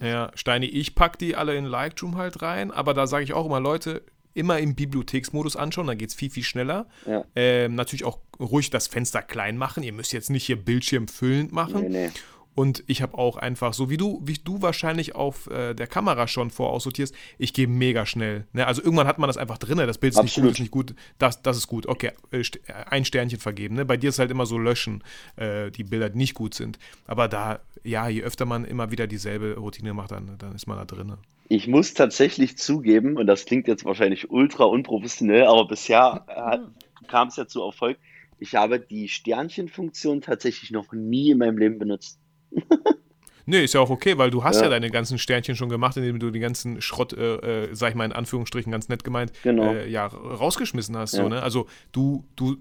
Ja, Steini, ich packe die alle in Lightroom halt rein, aber da sage ich auch immer, Leute, immer im Bibliotheksmodus anschauen, dann geht es viel, viel schneller. Ja. Ähm, natürlich auch ruhig das Fenster klein machen. Ihr müsst jetzt nicht hier Bildschirm füllend machen. Nee, nee. Und ich habe auch einfach, so wie du, wie du wahrscheinlich auf äh, der Kamera schon voraussortierst, ich gehe mega schnell. Ne? Also irgendwann hat man das einfach drin, das Bild ist Absolut. nicht gut, ist nicht gut, das, das ist gut. Okay, äh, ein Sternchen vergeben. Ne? Bei dir ist halt immer so löschen, äh, die Bilder, die nicht gut sind. Aber da, ja, je öfter man immer wieder dieselbe Routine macht, dann, dann ist man da drin. Ich muss tatsächlich zugeben, und das klingt jetzt wahrscheinlich ultra unprofessionell, aber bisher kam es ja zu Erfolg. Ich habe die Sternchenfunktion tatsächlich noch nie in meinem Leben benutzt. Nee, ist ja auch okay, weil du hast ja. ja, deine ganzen Sternchen schon gemacht, indem du den ganzen Schrott, äh, äh, sag ich mal in Anführungsstrichen ganz nett gemeint, genau. äh, ja, rausgeschmissen hast. Ja. So, ne? Also du, du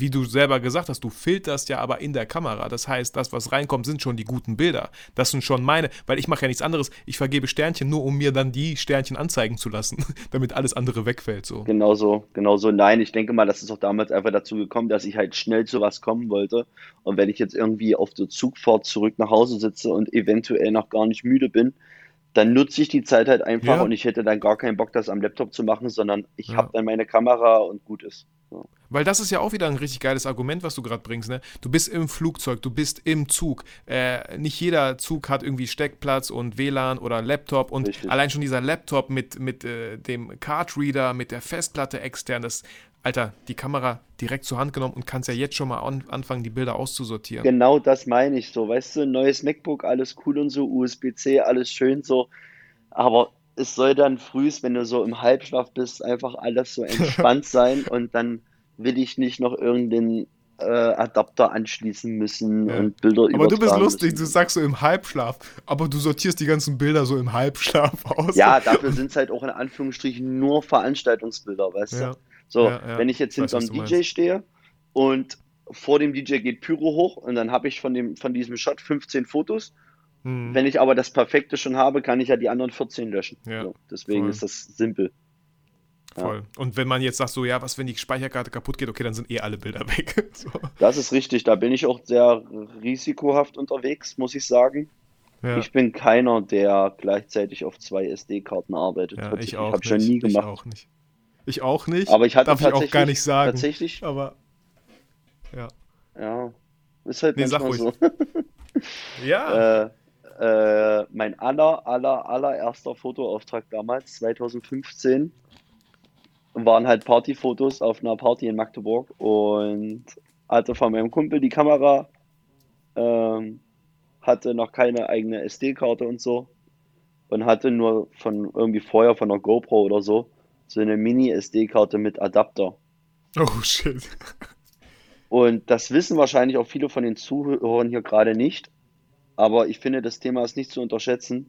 wie du selber gesagt hast, du filterst ja aber in der Kamera. Das heißt, das, was reinkommt, sind schon die guten Bilder. Das sind schon meine, weil ich mache ja nichts anderes. Ich vergebe Sternchen nur, um mir dann die Sternchen anzeigen zu lassen, damit alles andere wegfällt. So. Genau so, genau so. Nein, ich denke mal, das ist auch damals einfach dazu gekommen, dass ich halt schnell zu was kommen wollte. Und wenn ich jetzt irgendwie auf der Zugfahrt zurück nach Hause sitze und eventuell noch gar nicht müde bin, dann nutze ich die Zeit halt einfach ja. und ich hätte dann gar keinen Bock, das am Laptop zu machen, sondern ich ja. habe dann meine Kamera und gut ist. Weil das ist ja auch wieder ein richtig geiles Argument, was du gerade bringst. Ne? Du bist im Flugzeug, du bist im Zug. Äh, nicht jeder Zug hat irgendwie Steckplatz und WLAN oder Laptop. Und richtig. allein schon dieser Laptop mit, mit äh, dem Cardreader, mit der Festplatte extern, das, Alter, die Kamera direkt zur Hand genommen und kannst ja jetzt schon mal an, anfangen, die Bilder auszusortieren. Genau das meine ich so. Weißt du, neues MacBook, alles cool und so, USB-C, alles schön so. Aber es soll dann frühst, wenn du so im Halbschlaf bist, einfach alles so entspannt sein und dann will ich nicht noch irgendeinen äh, Adapter anschließen müssen ja. und Bilder Aber du bist lustig, müssen. du sagst so im Halbschlaf, aber du sortierst die ganzen Bilder so im Halbschlaf aus. Ja, dafür sind es halt auch in Anführungsstrichen nur Veranstaltungsbilder, weißt ja. du? So, ja, wenn ich jetzt hinter einem DJ meinst. stehe und vor dem DJ geht Pyro hoch und dann habe ich von, dem, von diesem Shot 15 Fotos. Hm. Wenn ich aber das Perfekte schon habe, kann ich ja die anderen 14 löschen. Ja, so, deswegen voll. ist das simpel. Voll. Und wenn man jetzt sagt, so, ja, was, wenn die Speicherkarte kaputt geht, okay, dann sind eh alle Bilder weg. so. Das ist richtig. Da bin ich auch sehr risikohaft unterwegs, muss ich sagen. Ja. Ich bin keiner, der gleichzeitig auf zwei SD-Karten arbeitet. Ja, ich auch ich schon nie gemacht. Ich auch nicht. Ich auch nicht. Aber ich hatte Darf ich auch gar nicht sagen. Tatsächlich. Aber. Ja. Ja. Ist halt nee, manchmal so. ja. Äh, äh, mein aller, aller, allererster Fotoauftrag damals, 2015, waren halt Partyfotos auf einer Party in Magdeburg und hatte von meinem Kumpel die Kamera ähm, hatte noch keine eigene SD-Karte und so und hatte nur von irgendwie vorher von der GoPro oder so so eine Mini-SD-Karte mit Adapter. Oh shit. Und das wissen wahrscheinlich auch viele von den Zuhörern hier gerade nicht. Aber ich finde, das Thema ist nicht zu unterschätzen.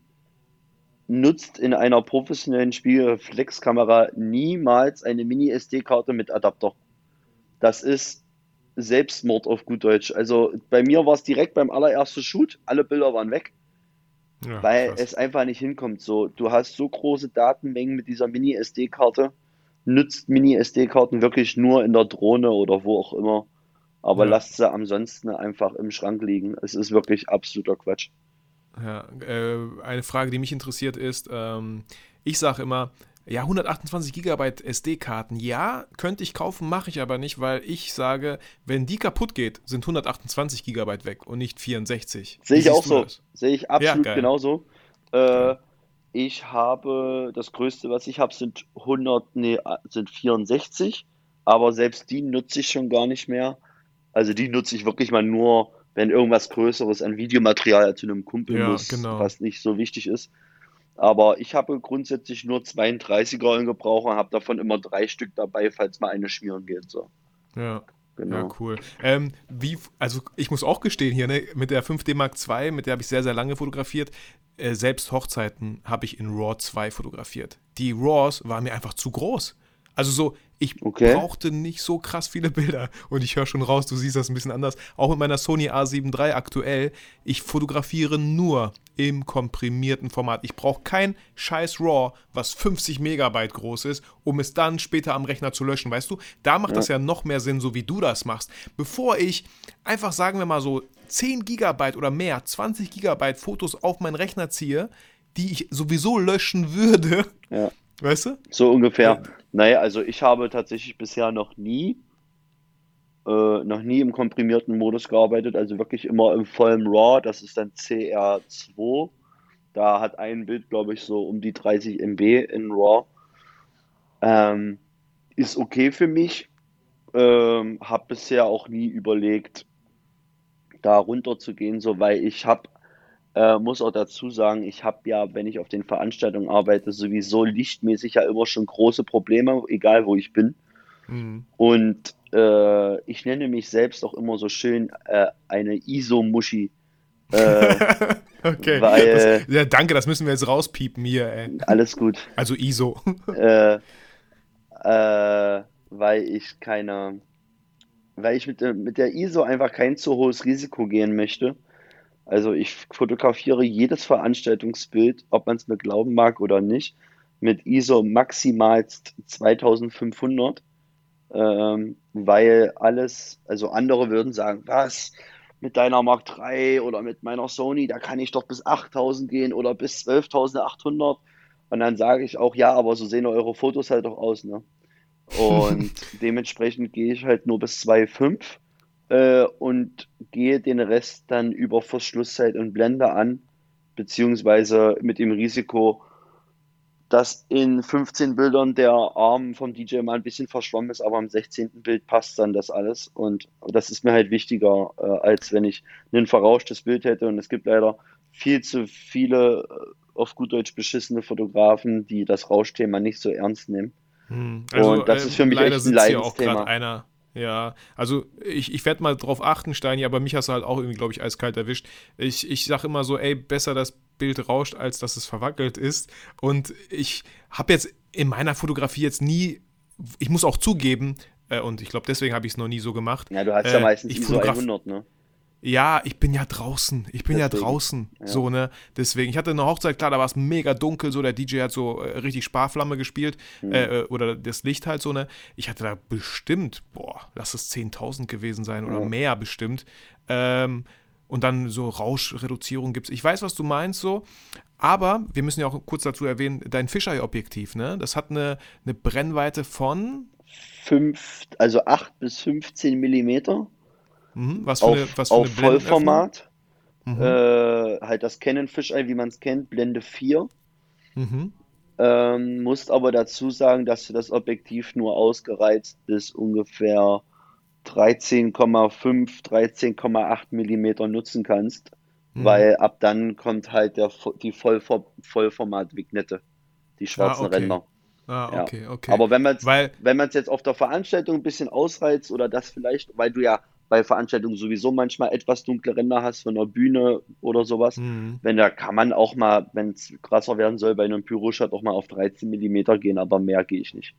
Nutzt in einer professionellen Spiegelreflexkamera niemals eine Mini-SD-Karte mit Adapter. Das ist Selbstmord auf gut Deutsch. Also bei mir war es direkt beim allerersten Shoot, alle Bilder waren weg, Ja, weil krass. es einfach nicht hinkommt. So, du hast so große Datenmengen mit dieser Mini-SD-Karte, nützt Mini-SD-Karten wirklich nur in der Drohne oder wo auch immer. Aber Ja. lasst sie ansonsten einfach im Schrank liegen. Es ist wirklich absoluter Quatsch. Ja, äh, eine Frage, die mich interessiert ist, ähm, ich sage immer, ja, 128 Gigabyte SD-Karten, ja, könnte ich kaufen, mache ich aber nicht, weil ich sage, wenn die kaputt geht, sind 128 Gigabyte weg und nicht 64. Sehe ich auch so. Sehe ich absolut geil. genauso. Äh, ich habe, das größte, was ich habe, sind 100, nee, sind 64, aber selbst die nutze ich schon gar nicht mehr. Also die nutze ich wirklich mal nur, wenn irgendwas Größeres an Videomaterial zu einem Kumpel Ja, muss, genau. was nicht so wichtig ist. Aber ich habe grundsätzlich nur 32er in Gebrauch und habe davon immer drei Stück dabei, falls mal eine schmieren geht. So, Ja. genau. Ja, cool. Ähm, wie, also ich muss auch gestehen hier, ne, mit der 5D Mark II, mit der habe ich sehr, sehr lange fotografiert. Äh, selbst Hochzeiten habe ich in RAW 2 fotografiert. Die RAWs waren mir einfach zu groß. Also so, ich Okay. brauchte nicht so krass viele Bilder. Und ich höre schon raus, du siehst das ein bisschen anders. Auch mit meiner Sony A7 III aktuell, ich fotografiere nur im komprimierten Format. Ich brauche kein scheiß RAW, was 50 Megabyte groß ist, um es dann später am Rechner zu löschen. Weißt du, da macht das ja noch mehr Sinn, so wie du das machst. Bevor ich einfach, sagen wir mal so, 10 Gigabyte oder mehr, 20 Gigabyte Fotos auf meinen Rechner ziehe, die ich sowieso löschen würde. Ja. Weißt du? So ungefähr. Naja, also ich habe tatsächlich bisher noch nie, äh, noch nie im komprimierten Modus gearbeitet, also wirklich immer im vollen RAW, das ist dann CR2. Da hat ein Bild, glaube ich, so um die 30 MB in RAW. Ähm, ist okay für mich. Ähm, habe bisher auch nie überlegt, da runter zu gehen, so weil ich habe äh, muss auch dazu sagen, ich habe ja, wenn ich auf den Veranstaltungen arbeite, sowieso lichtmäßig ja immer schon große Probleme, egal wo ich bin. Mhm. Und äh, ich nenne mich selbst auch immer so schön äh, eine ISO-Muschi. Äh, okay. Weil- das, ja, danke, das müssen wir jetzt rauspiepen hier, ey. alles gut. Also ISO. äh, äh, weil ich keine, weil ich mit, mit der ISO einfach kein zu hohes Risiko gehen möchte. Also ich fotografiere jedes Veranstaltungsbild, ob man es mir glauben mag oder nicht, mit ISO maximal 2500, ähm, weil alles, also andere würden sagen, was, mit deiner Mark III oder mit meiner Sony, da kann ich doch bis 8000 gehen oder bis 12.800. Und dann sage ich auch, ja, aber so sehen eure Fotos halt doch aus, ne? Und dementsprechend gehe ich halt nur bis 2,5 äh, und gehe den Rest dann über Verschlusszeit und Blende an, beziehungsweise mit dem Risiko, dass in 15 Bildern der Arm vom DJ mal ein bisschen verschwommen ist, aber am 16. Bild passt dann das alles. Und das ist mir halt wichtiger, äh, als wenn ich ein verrauschtes Bild hätte. Und es gibt leider viel zu viele, äh, auf gut Deutsch beschissene Fotografen, die das Rauschthema nicht so ernst nehmen. Hm, Und das ist für mich leider echt ein sitzt hier auch Leidensthema. einer. Ja, also ich, ich werde mal drauf achten, Steini, aber mich hast du halt auch irgendwie, glaube ich, eiskalt erwischt. Ich, ich sage immer so, ey, besser das Bild rauscht, als dass es verwackelt ist. Und ich habe jetzt in meiner Fotografie jetzt nie, ich muss auch zugeben, äh, und ich glaube, deswegen habe ich es noch nie so gemacht. Ja, du hast ja Äh, meistens ich ISO fotograf- 100, ne? Ja, ich bin ja draußen. Ich bin ja Deswegen, draußen. ja. So, ne? Deswegen. Ich hatte eine Hochzeit, klar, da war es mega dunkel, so der DJ hat so äh, richtig Sparflamme gespielt. Hm. Äh, oder das Licht halt so, ne? Ich hatte da bestimmt, boah, lass es 10.000 gewesen sein oder Ja. mehr bestimmt. Ähm, und dann so Rauschreduzierung gibt's. Ich weiß, was du meinst, so. Aber wir müssen ja auch kurz dazu erwähnen, dein Fisheye-Objektiv, ne? Das hat eine, eine Brennweite von. Fünf, also 8 bis 15 Millimeter Mhm, was für auf, eine, was für auf eine? Vollformat. Mhm. Äh, halt das Canon Fisheye, wie man es kennt, Blende 4. Mhm. Ähm, musst aber dazu sagen, dass du das Objektiv nur ausgereizt bis ungefähr 13,5, 13,8 Millimeter nutzen kannst, mhm. weil ab dann kommt halt der, die Vollfor Vollformat-Vignette, die schwarzen ah, okay. Ränder. Ah, okay, ja. okay. Aber wenn man es jetzt auf der Veranstaltung ein bisschen ausreizt oder das vielleicht, weil du ja bei Veranstaltungen sowieso manchmal etwas dunkle Ränder hast von der Bühne oder sowas, mhm. wenn da kann man auch mal, wenn es krasser werden soll, bei einem Pyro-Shot auch mal auf 13 mm gehen, aber mehr gehe ich nicht.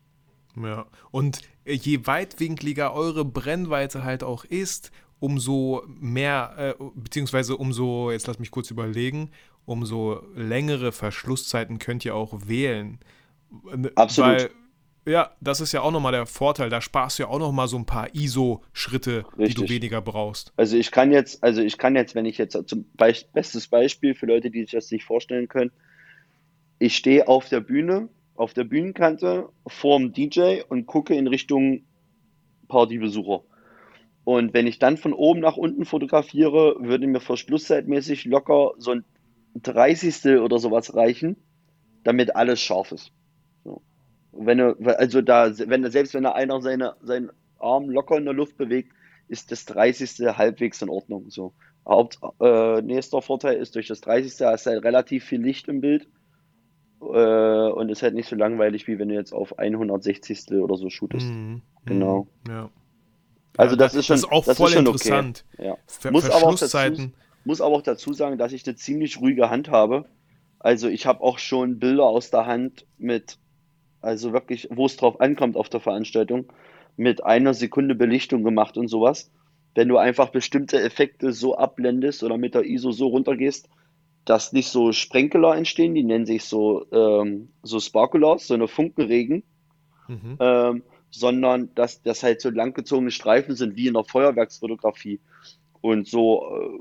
Ja, und je weitwinkliger eure Brennweite halt auch ist, umso mehr, äh, beziehungsweise umso, jetzt lass mich kurz überlegen, umso längere Verschlusszeiten könnt ihr auch wählen. Absolut. Weil, ja, das ist ja auch nochmal der Vorteil. Da sparst du ja auch nochmal so ein paar ISO-Schritte, die du weniger brauchst. Also ich kann jetzt, also ich kann jetzt, wenn ich jetzt zum Be bestes Beispiel für Leute, die sich das nicht vorstellen können, ich stehe auf der Bühne, auf der Bühnenkante vorm DJ und gucke in Richtung Partybesucher. Und wenn ich dann von oben nach unten fotografiere, würde mir verschlusszeitmäßig locker so ein 30. oder sowas reichen, damit alles scharf ist. Wenn er, also da, wenn er, selbst wenn er einer seine, seinen Arm locker in der Luft bewegt, ist das 30. halbwegs in Ordnung. So. Haupt, äh, nächster Vorteil ist, durch das 30. hast du halt relativ viel Licht im Bild äh, und ist halt nicht so langweilig, wie wenn du jetzt auf 160. oder so shootest. Mhm. Genau. Ja. Also das ist schon, das ist auch das voll ist schon interessant. Okay. Ja. Muss, aber auch dazu, muss aber auch dazu sagen, dass ich eine ziemlich ruhige Hand habe. Also ich habe auch schon Bilder aus der Hand mit, also wirklich, wo es drauf ankommt auf der Veranstaltung, mit einer Sekunde Belichtung gemacht und sowas. Wenn du einfach bestimmte Effekte so abblendest oder mit der ISO so runtergehst, dass nicht so Sprenkeler entstehen, die nennen sich so, ähm, so Sparkulars, so eine Funkenregen, mhm. ähm, sondern dass das halt so langgezogene Streifen sind wie in der Feuerwerksfotografie. Und so, äh,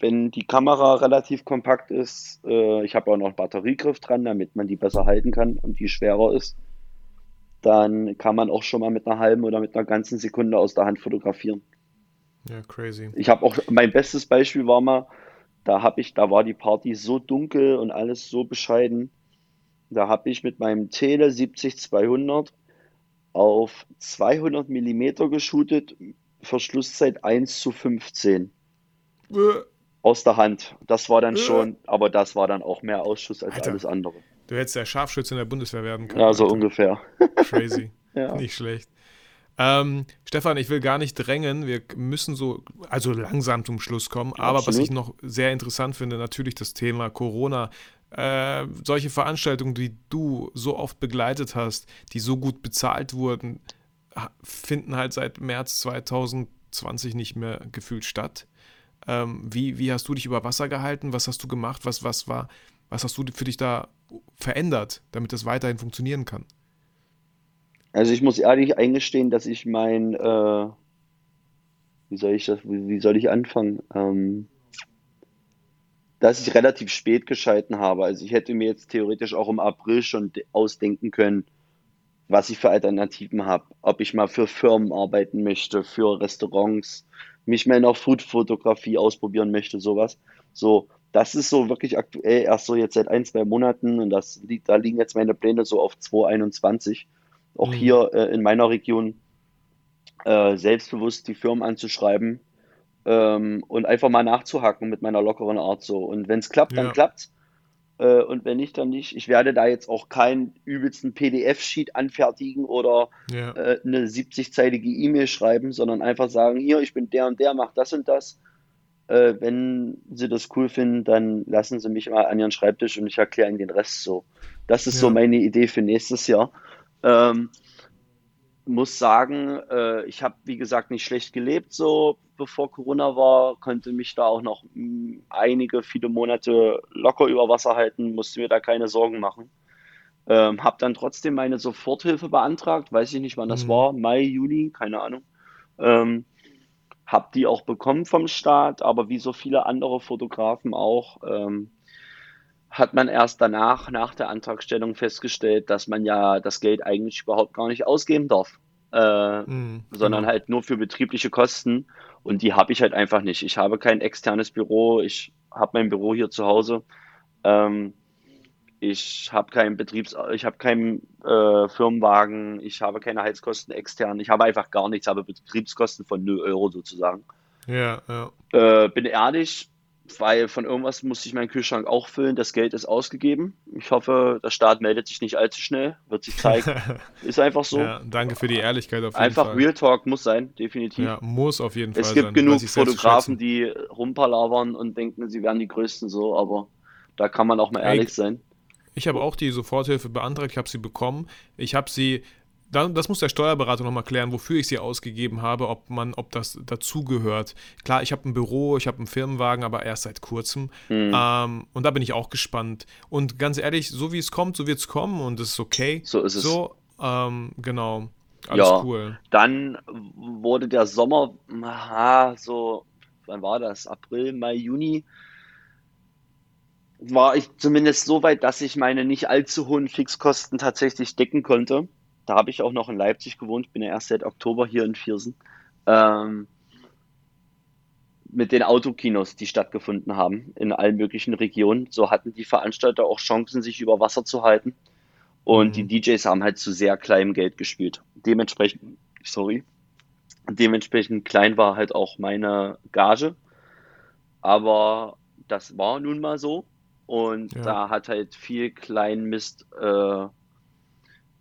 wenn die Kamera relativ kompakt ist, äh, ich habe auch noch einen Batteriegriff dran, damit man die besser halten kann und die schwerer ist, dann kann man auch schon mal mit einer halben oder mit einer ganzen Sekunde aus der Hand fotografieren. Ja, crazy. Ich habe auch, mein bestes Beispiel war mal, da habe ich, da war die Party so dunkel und alles so bescheiden. Da habe ich mit meinem Tele 70-200 auf 200 mm geshootet, Verschlusszeit 1 zu 15. Aus der Hand. Das war dann äh. schon, aber das war dann auch mehr Ausschuss als Alter, alles andere. Du hättest ja Scharfschütze in der Bundeswehr werden können. Ja, so Alter. ungefähr. Crazy. ja. Nicht schlecht. Ähm, Stefan, ich will gar nicht drängen. Wir müssen so, also langsam zum Schluss kommen. Aber Absolut. was ich noch sehr interessant finde, natürlich das Thema Corona. Äh, solche Veranstaltungen, die du so oft begleitet hast, die so gut bezahlt wurden, finden halt seit März 2020 nicht mehr gefühlt statt. Ähm, wie, wie hast du dich über Wasser gehalten? Was hast du gemacht? Was, was war, was hast du für dich da verändert, damit das weiterhin funktionieren kann? Also ich muss ehrlich eingestehen, dass ich mein, äh, wie soll ich das, wie, wie soll ich anfangen? Ähm, dass ich relativ spät gescheiten habe. Also ich hätte mir jetzt theoretisch auch im April schon ausdenken können, was ich für Alternativen habe. Ob ich mal für Firmen arbeiten möchte, für Restaurants, mich mal in der Food-Fotografie ausprobieren möchte, sowas. So, das ist so wirklich aktuell erst so jetzt seit ein, zwei Monaten und das da liegen jetzt meine Pläne so auf 2021 auch mhm. hier äh, in meiner Region äh, selbstbewusst die Firmen anzuschreiben ähm, und einfach mal nachzuhacken mit meiner lockeren Art so. Und wenn es klappt, dann ja. klappt's. Äh, und wenn nicht, dann nicht. Ich werde da jetzt auch keinen übelsten PDF-Sheet anfertigen oder ja. Äh, eine 70-zeilige E-Mail schreiben, sondern einfach sagen, hier, ich bin der und der, mach das und das. Äh, wenn sie das cool finden, dann lassen sie mich mal an ihren Schreibtisch und ich erkläre ihnen den Rest so. Das ist ja. so meine Idee für nächstes Jahr. Ähm, muss sagen, äh, ich habe, wie gesagt, nicht schlecht gelebt, so bevor Corona war, konnte mich da auch noch mh, mm, einige, viele Monate locker über Wasser halten, musste mir da keine Sorgen machen. Ähm, habe dann trotzdem meine Soforthilfe beantragt, weiß ich nicht, wann das mhm. war, Mai, Juni, keine Ahnung. Ähm, habe die auch bekommen vom Staat, aber wie so viele andere Fotografen auch, ähm, hat man erst danach, nach der Antragstellung festgestellt, dass man ja das Geld eigentlich überhaupt gar nicht ausgeben darf, äh, mhm, sondern genau. halt nur für betriebliche Kosten. Und die habe ich halt einfach nicht. Ich habe kein externes Büro, ich habe mein Büro hier zu Hause. Ähm, Ich habe keinen Betriebs, ich habe keinen äh, Firmenwagen, ich habe keine Heizkosten extern, ich habe einfach gar nichts, habe Betriebskosten von 0 Euro sozusagen. Ja, ja. Äh, bin ehrlich, weil von irgendwas musste ich meinen Kühlschrank auch füllen. Das Geld ist ausgegeben. Ich hoffe, der Staat meldet sich nicht allzu schnell. Wird sich zeigen. ist einfach so. Ja, danke für die Ehrlichkeit auf jeden einfach Fall. Real Talk muss sein, definitiv. Ja, muss auf jeden Fall Es gibt sein, genug Fotografen, die rumpalavern und denken, sie wären die Größten so, aber da kann man auch mal ehrlich Ey, sein. Ich habe auch die Soforthilfe beantragt, ich habe sie bekommen. Ich habe sie das muss der Steuerberater nochmal klären, wofür ich sie ausgegeben habe, ob man, ob das dazugehört. Klar, ich habe ein Büro, ich habe einen Firmenwagen, aber erst seit kurzem. Mhm. Ähm, und da bin ich auch gespannt. Und ganz ehrlich, so wie es kommt, so wird es kommen und es ist okay. So ist es. So, ähm, genau. Alles ja, cool. Dann wurde der Sommer, aha, so, wann war das? April, Mai, Juni war ich zumindest so weit, dass ich meine nicht allzu hohen Fixkosten tatsächlich decken konnte. Da habe ich auch noch in Leipzig gewohnt, bin ja erst seit Oktober hier in Viersen. Ähm, mit den Autokinos, die stattgefunden haben in allen möglichen Regionen. So hatten die Veranstalter auch Chancen, sich über Wasser zu halten. Und mhm. die DJs haben halt zu sehr kleinem Geld gespielt. Dementsprechend, sorry, dementsprechend klein war halt auch meine Gage. Aber das war nun mal so. Und ja. da hat halt viel Kleinmist äh,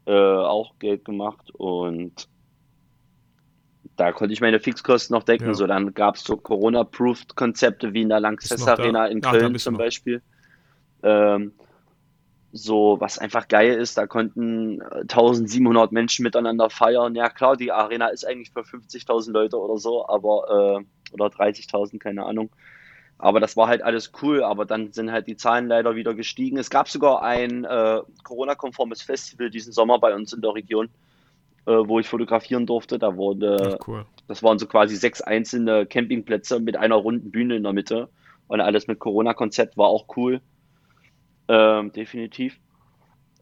äh, auch Geld gemacht und da konnte ich meine Fixkosten noch decken. Ja. So, dann gab es so Corona-Approved-Konzepte wie in der Lanxess Arena in Köln Ach, zum Beispiel. Ähm, so, was einfach geil ist, da konnten 1700 Menschen miteinander feiern. Ja, klar, die Arena ist eigentlich für 50.000 Leute oder so, aber, äh, oder 30.000, keine Ahnung. Aber das war halt alles cool, aber dann sind halt die Zahlen leider wieder gestiegen. Es gab sogar ein äh, Corona-konformes Festival diesen Sommer bei uns in der Region, äh, wo ich fotografieren durfte. Da wurde, cool. das waren so quasi sechs einzelne Campingplätze mit einer runden Bühne in der Mitte. Und alles mit Corona-Konzept war auch cool. Ähm, definitiv.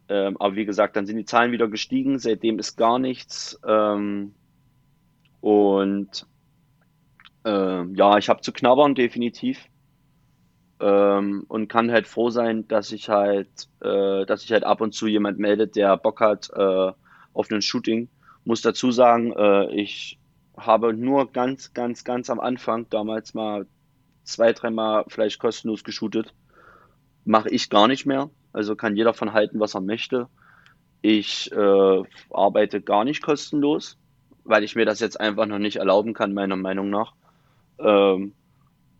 Ähm, aber wie gesagt, dann sind die Zahlen wieder gestiegen. Seitdem ist gar nichts. Ähm, und ähm, ja, ich habe zu knabbern, definitiv. Ähm, und kann halt froh sein, dass ich halt, äh, dass sich halt ab und zu jemand meldet, der Bock hat äh, auf ein Shooting. Muss dazu sagen, äh, ich habe nur ganz, ganz, ganz am Anfang damals mal zwei, dreimal vielleicht kostenlos geshootet. Mache ich gar nicht mehr. Also kann jeder von halten, was er möchte. Ich äh, arbeite gar nicht kostenlos, weil ich mir das jetzt einfach noch nicht erlauben kann, meiner Meinung nach. Ähm,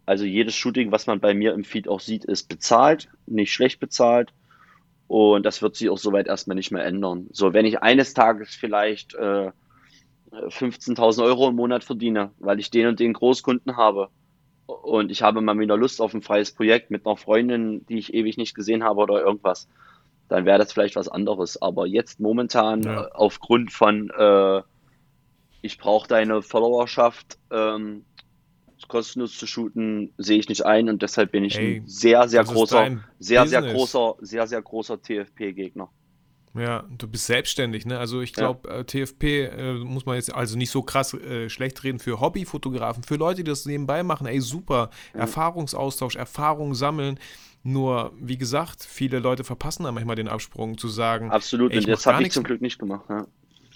also jedes Shooting, was man bei mir im Feed auch sieht, ist bezahlt, nicht schlecht bezahlt. Und das wird sich auch soweit erstmal nicht mehr ändern. So, wenn ich eines Tages vielleicht äh, 15.000 Euro im Monat verdiene, weil ich den und den Großkunden habe und ich habe mal wieder Lust auf ein freies Projekt mit einer Freundin, die ich ewig nicht gesehen habe oder irgendwas, dann wäre das vielleicht was anderes. Aber jetzt momentan ja. aufgrund von, äh, ich brauche deine Followerschaft, ähm, kostenlos zu shooten, sehe ich nicht ein und deshalb bin ich Ey, ein sehr, sehr großer, sehr, Business. sehr großer, sehr, sehr großer TFP-Gegner. Ja, du bist selbstständig, ne? Also ich glaube, ja. äh, TFP äh, muss man jetzt also nicht so krass äh, schlecht reden für Hobbyfotografen, für Leute, die das nebenbei machen, ey, super. Mhm. Erfahrungsaustausch, Erfahrung sammeln. Nur, wie gesagt, viele Leute verpassen da manchmal den Absprung zu sagen. Absolut, ey, und jetzt habe ich zum Glück nicht gemacht, ja.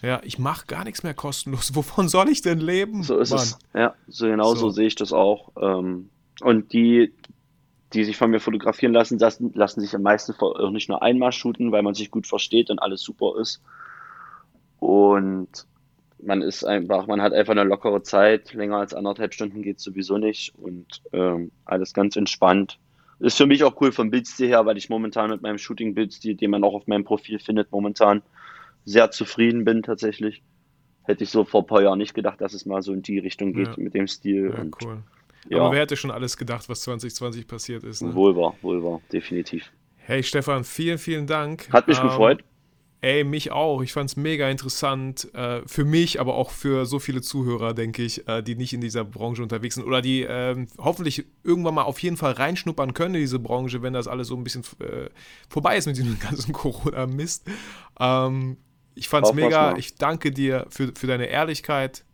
Ja, ich mache gar nichts mehr kostenlos. Wovon soll ich denn leben? So ist Mann. es. Ja, so genau so. so sehe ich das auch. Ähm, und die, die sich von mir fotografieren lassen, lassen, lassen sich am meisten nicht nur einmal shooten, weil man sich gut versteht und alles super ist. Und man ist einfach, man hat einfach eine lockere Zeit. Länger als anderthalb Stunden geht sowieso nicht und ähm, alles ganz entspannt. Ist für mich auch cool vom Bildstil her, weil ich momentan mit meinem Shooting-Bildstil, den man auch auf meinem Profil findet, momentan sehr zufrieden bin tatsächlich. Hätte ich so vor ein paar Jahren nicht gedacht, dass es mal so in die Richtung geht ja. mit dem Stil. Ja, cool. Ja. Aber wer hätte schon alles gedacht, was 2020 passiert ist? Ne? Wohl wahr, wohl wahr, definitiv. Hey Stefan, vielen, vielen Dank. Hat mich ähm, gefreut. Ey, mich auch. Ich fand es mega interessant. Äh, für mich, aber auch für so viele Zuhörer, denke ich, äh, die nicht in dieser Branche unterwegs sind oder die äh, hoffentlich irgendwann mal auf jeden Fall reinschnuppern können in diese Branche, wenn das alles so ein bisschen äh, vorbei ist mit diesem ganzen Corona-Mist. Ähm, ich fand's mega. Ich danke dir für, für deine Ehrlichkeit.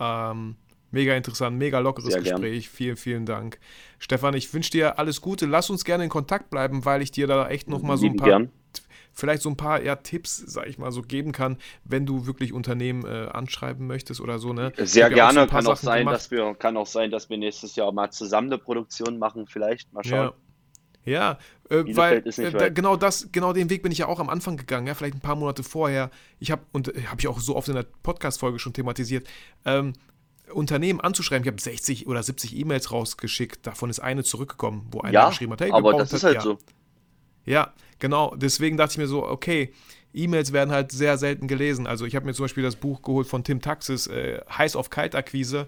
Ähm, Mega interessant, mega lockeres Sehr Gespräch. Gern. Vielen, vielen Dank. Stefan, ich wünsche dir alles Gute. Lass uns gerne in Kontakt bleiben, weil ich dir da echt nochmal so ein paar, gern. vielleicht so ein paar ja, Tipps, sag ich mal, so geben kann, wenn du wirklich Unternehmen äh, anschreiben möchtest oder so. Ne? Sehr gerne. Auch so kann, auch sein, dass wir, kann auch sein, dass wir nächstes Jahr mal zusammen eine Produktion machen, vielleicht. Mal schauen. Ja. Ja, äh, weil äh, genau das, genau den Weg bin ich ja auch am Anfang gegangen, ja, vielleicht ein paar Monate vorher. Ich habe und äh, habe ich auch so oft in der Podcast-Folge schon thematisiert. Ähm, Unternehmen anzuschreiben. Ich habe 60 oder 70 E-Mails rausgeschickt. Davon ist eine zurückgekommen, wo einer ja, geschrieben hat, hey, aber das ist halt ja. so. Ja, genau. Deswegen dachte ich mir so, okay, E-Mails werden halt sehr selten gelesen. Also ich habe mir zum Beispiel das Buch geholt von Tim Taxis, äh, Heiß auf Kaltakquise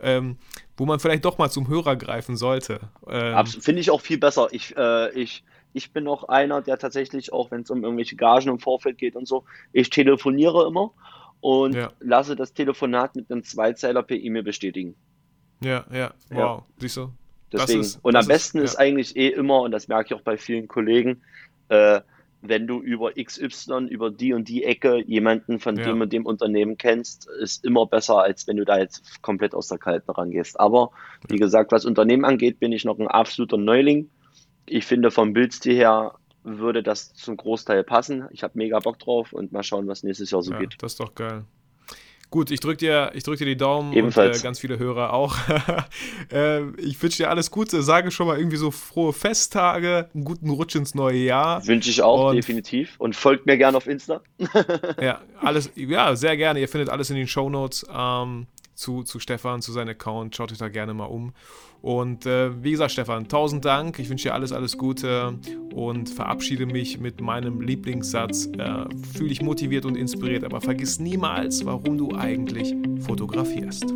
ähm, wo man vielleicht doch mal zum Hörer greifen sollte. Ähm, Finde ich auch viel besser. Ich, äh, ich, ich bin auch einer, der tatsächlich, auch wenn es um irgendwelche Gagen im Vorfeld geht und so, ich telefoniere immer und ja. lasse das Telefonat mit einem Zweizeiler per E-Mail bestätigen. Ja, ja, wow, ja. siehst du? Deswegen. Ist, und am besten ist, ist, eigentlich eh immer, und das merke ich auch bei vielen Kollegen, äh, wenn du über XY, über die und die Ecke jemanden von ja. dem und dem Unternehmen kennst, ist immer besser, als wenn du da jetzt komplett aus der Kalten rangehst. Aber wie gesagt, was Unternehmen angeht, bin ich noch ein absoluter Neuling. Ich finde, vom Bildstil her würde das zum Großteil passen. Ich habe mega Bock drauf und mal schauen, was nächstes Jahr so ja, geht. Das ist doch geil. Gut, ich drücke dir, drück dir die Daumen Ebenfalls. und äh, ganz viele Hörer auch. äh, ich wünsche dir alles Gute, sage schon mal irgendwie so frohe Festtage, einen guten Rutsch ins neue Jahr. Wünsche ich auch, und, definitiv. Und folgt mir gerne auf Insta. ja, alles, ja, sehr gerne. Ihr findet alles in den Show Notes ähm, zu, zu Stefan, zu seinem Account. Schaut euch da gerne mal um. Und äh, wie gesagt, Stefan, tausend Dank. Ich wünsche dir alles, alles Gute und verabschiede mich mit meinem Lieblingssatz. Äh, Fühl dich motiviert und inspiriert, aber vergiss niemals, warum du eigentlich fotografierst.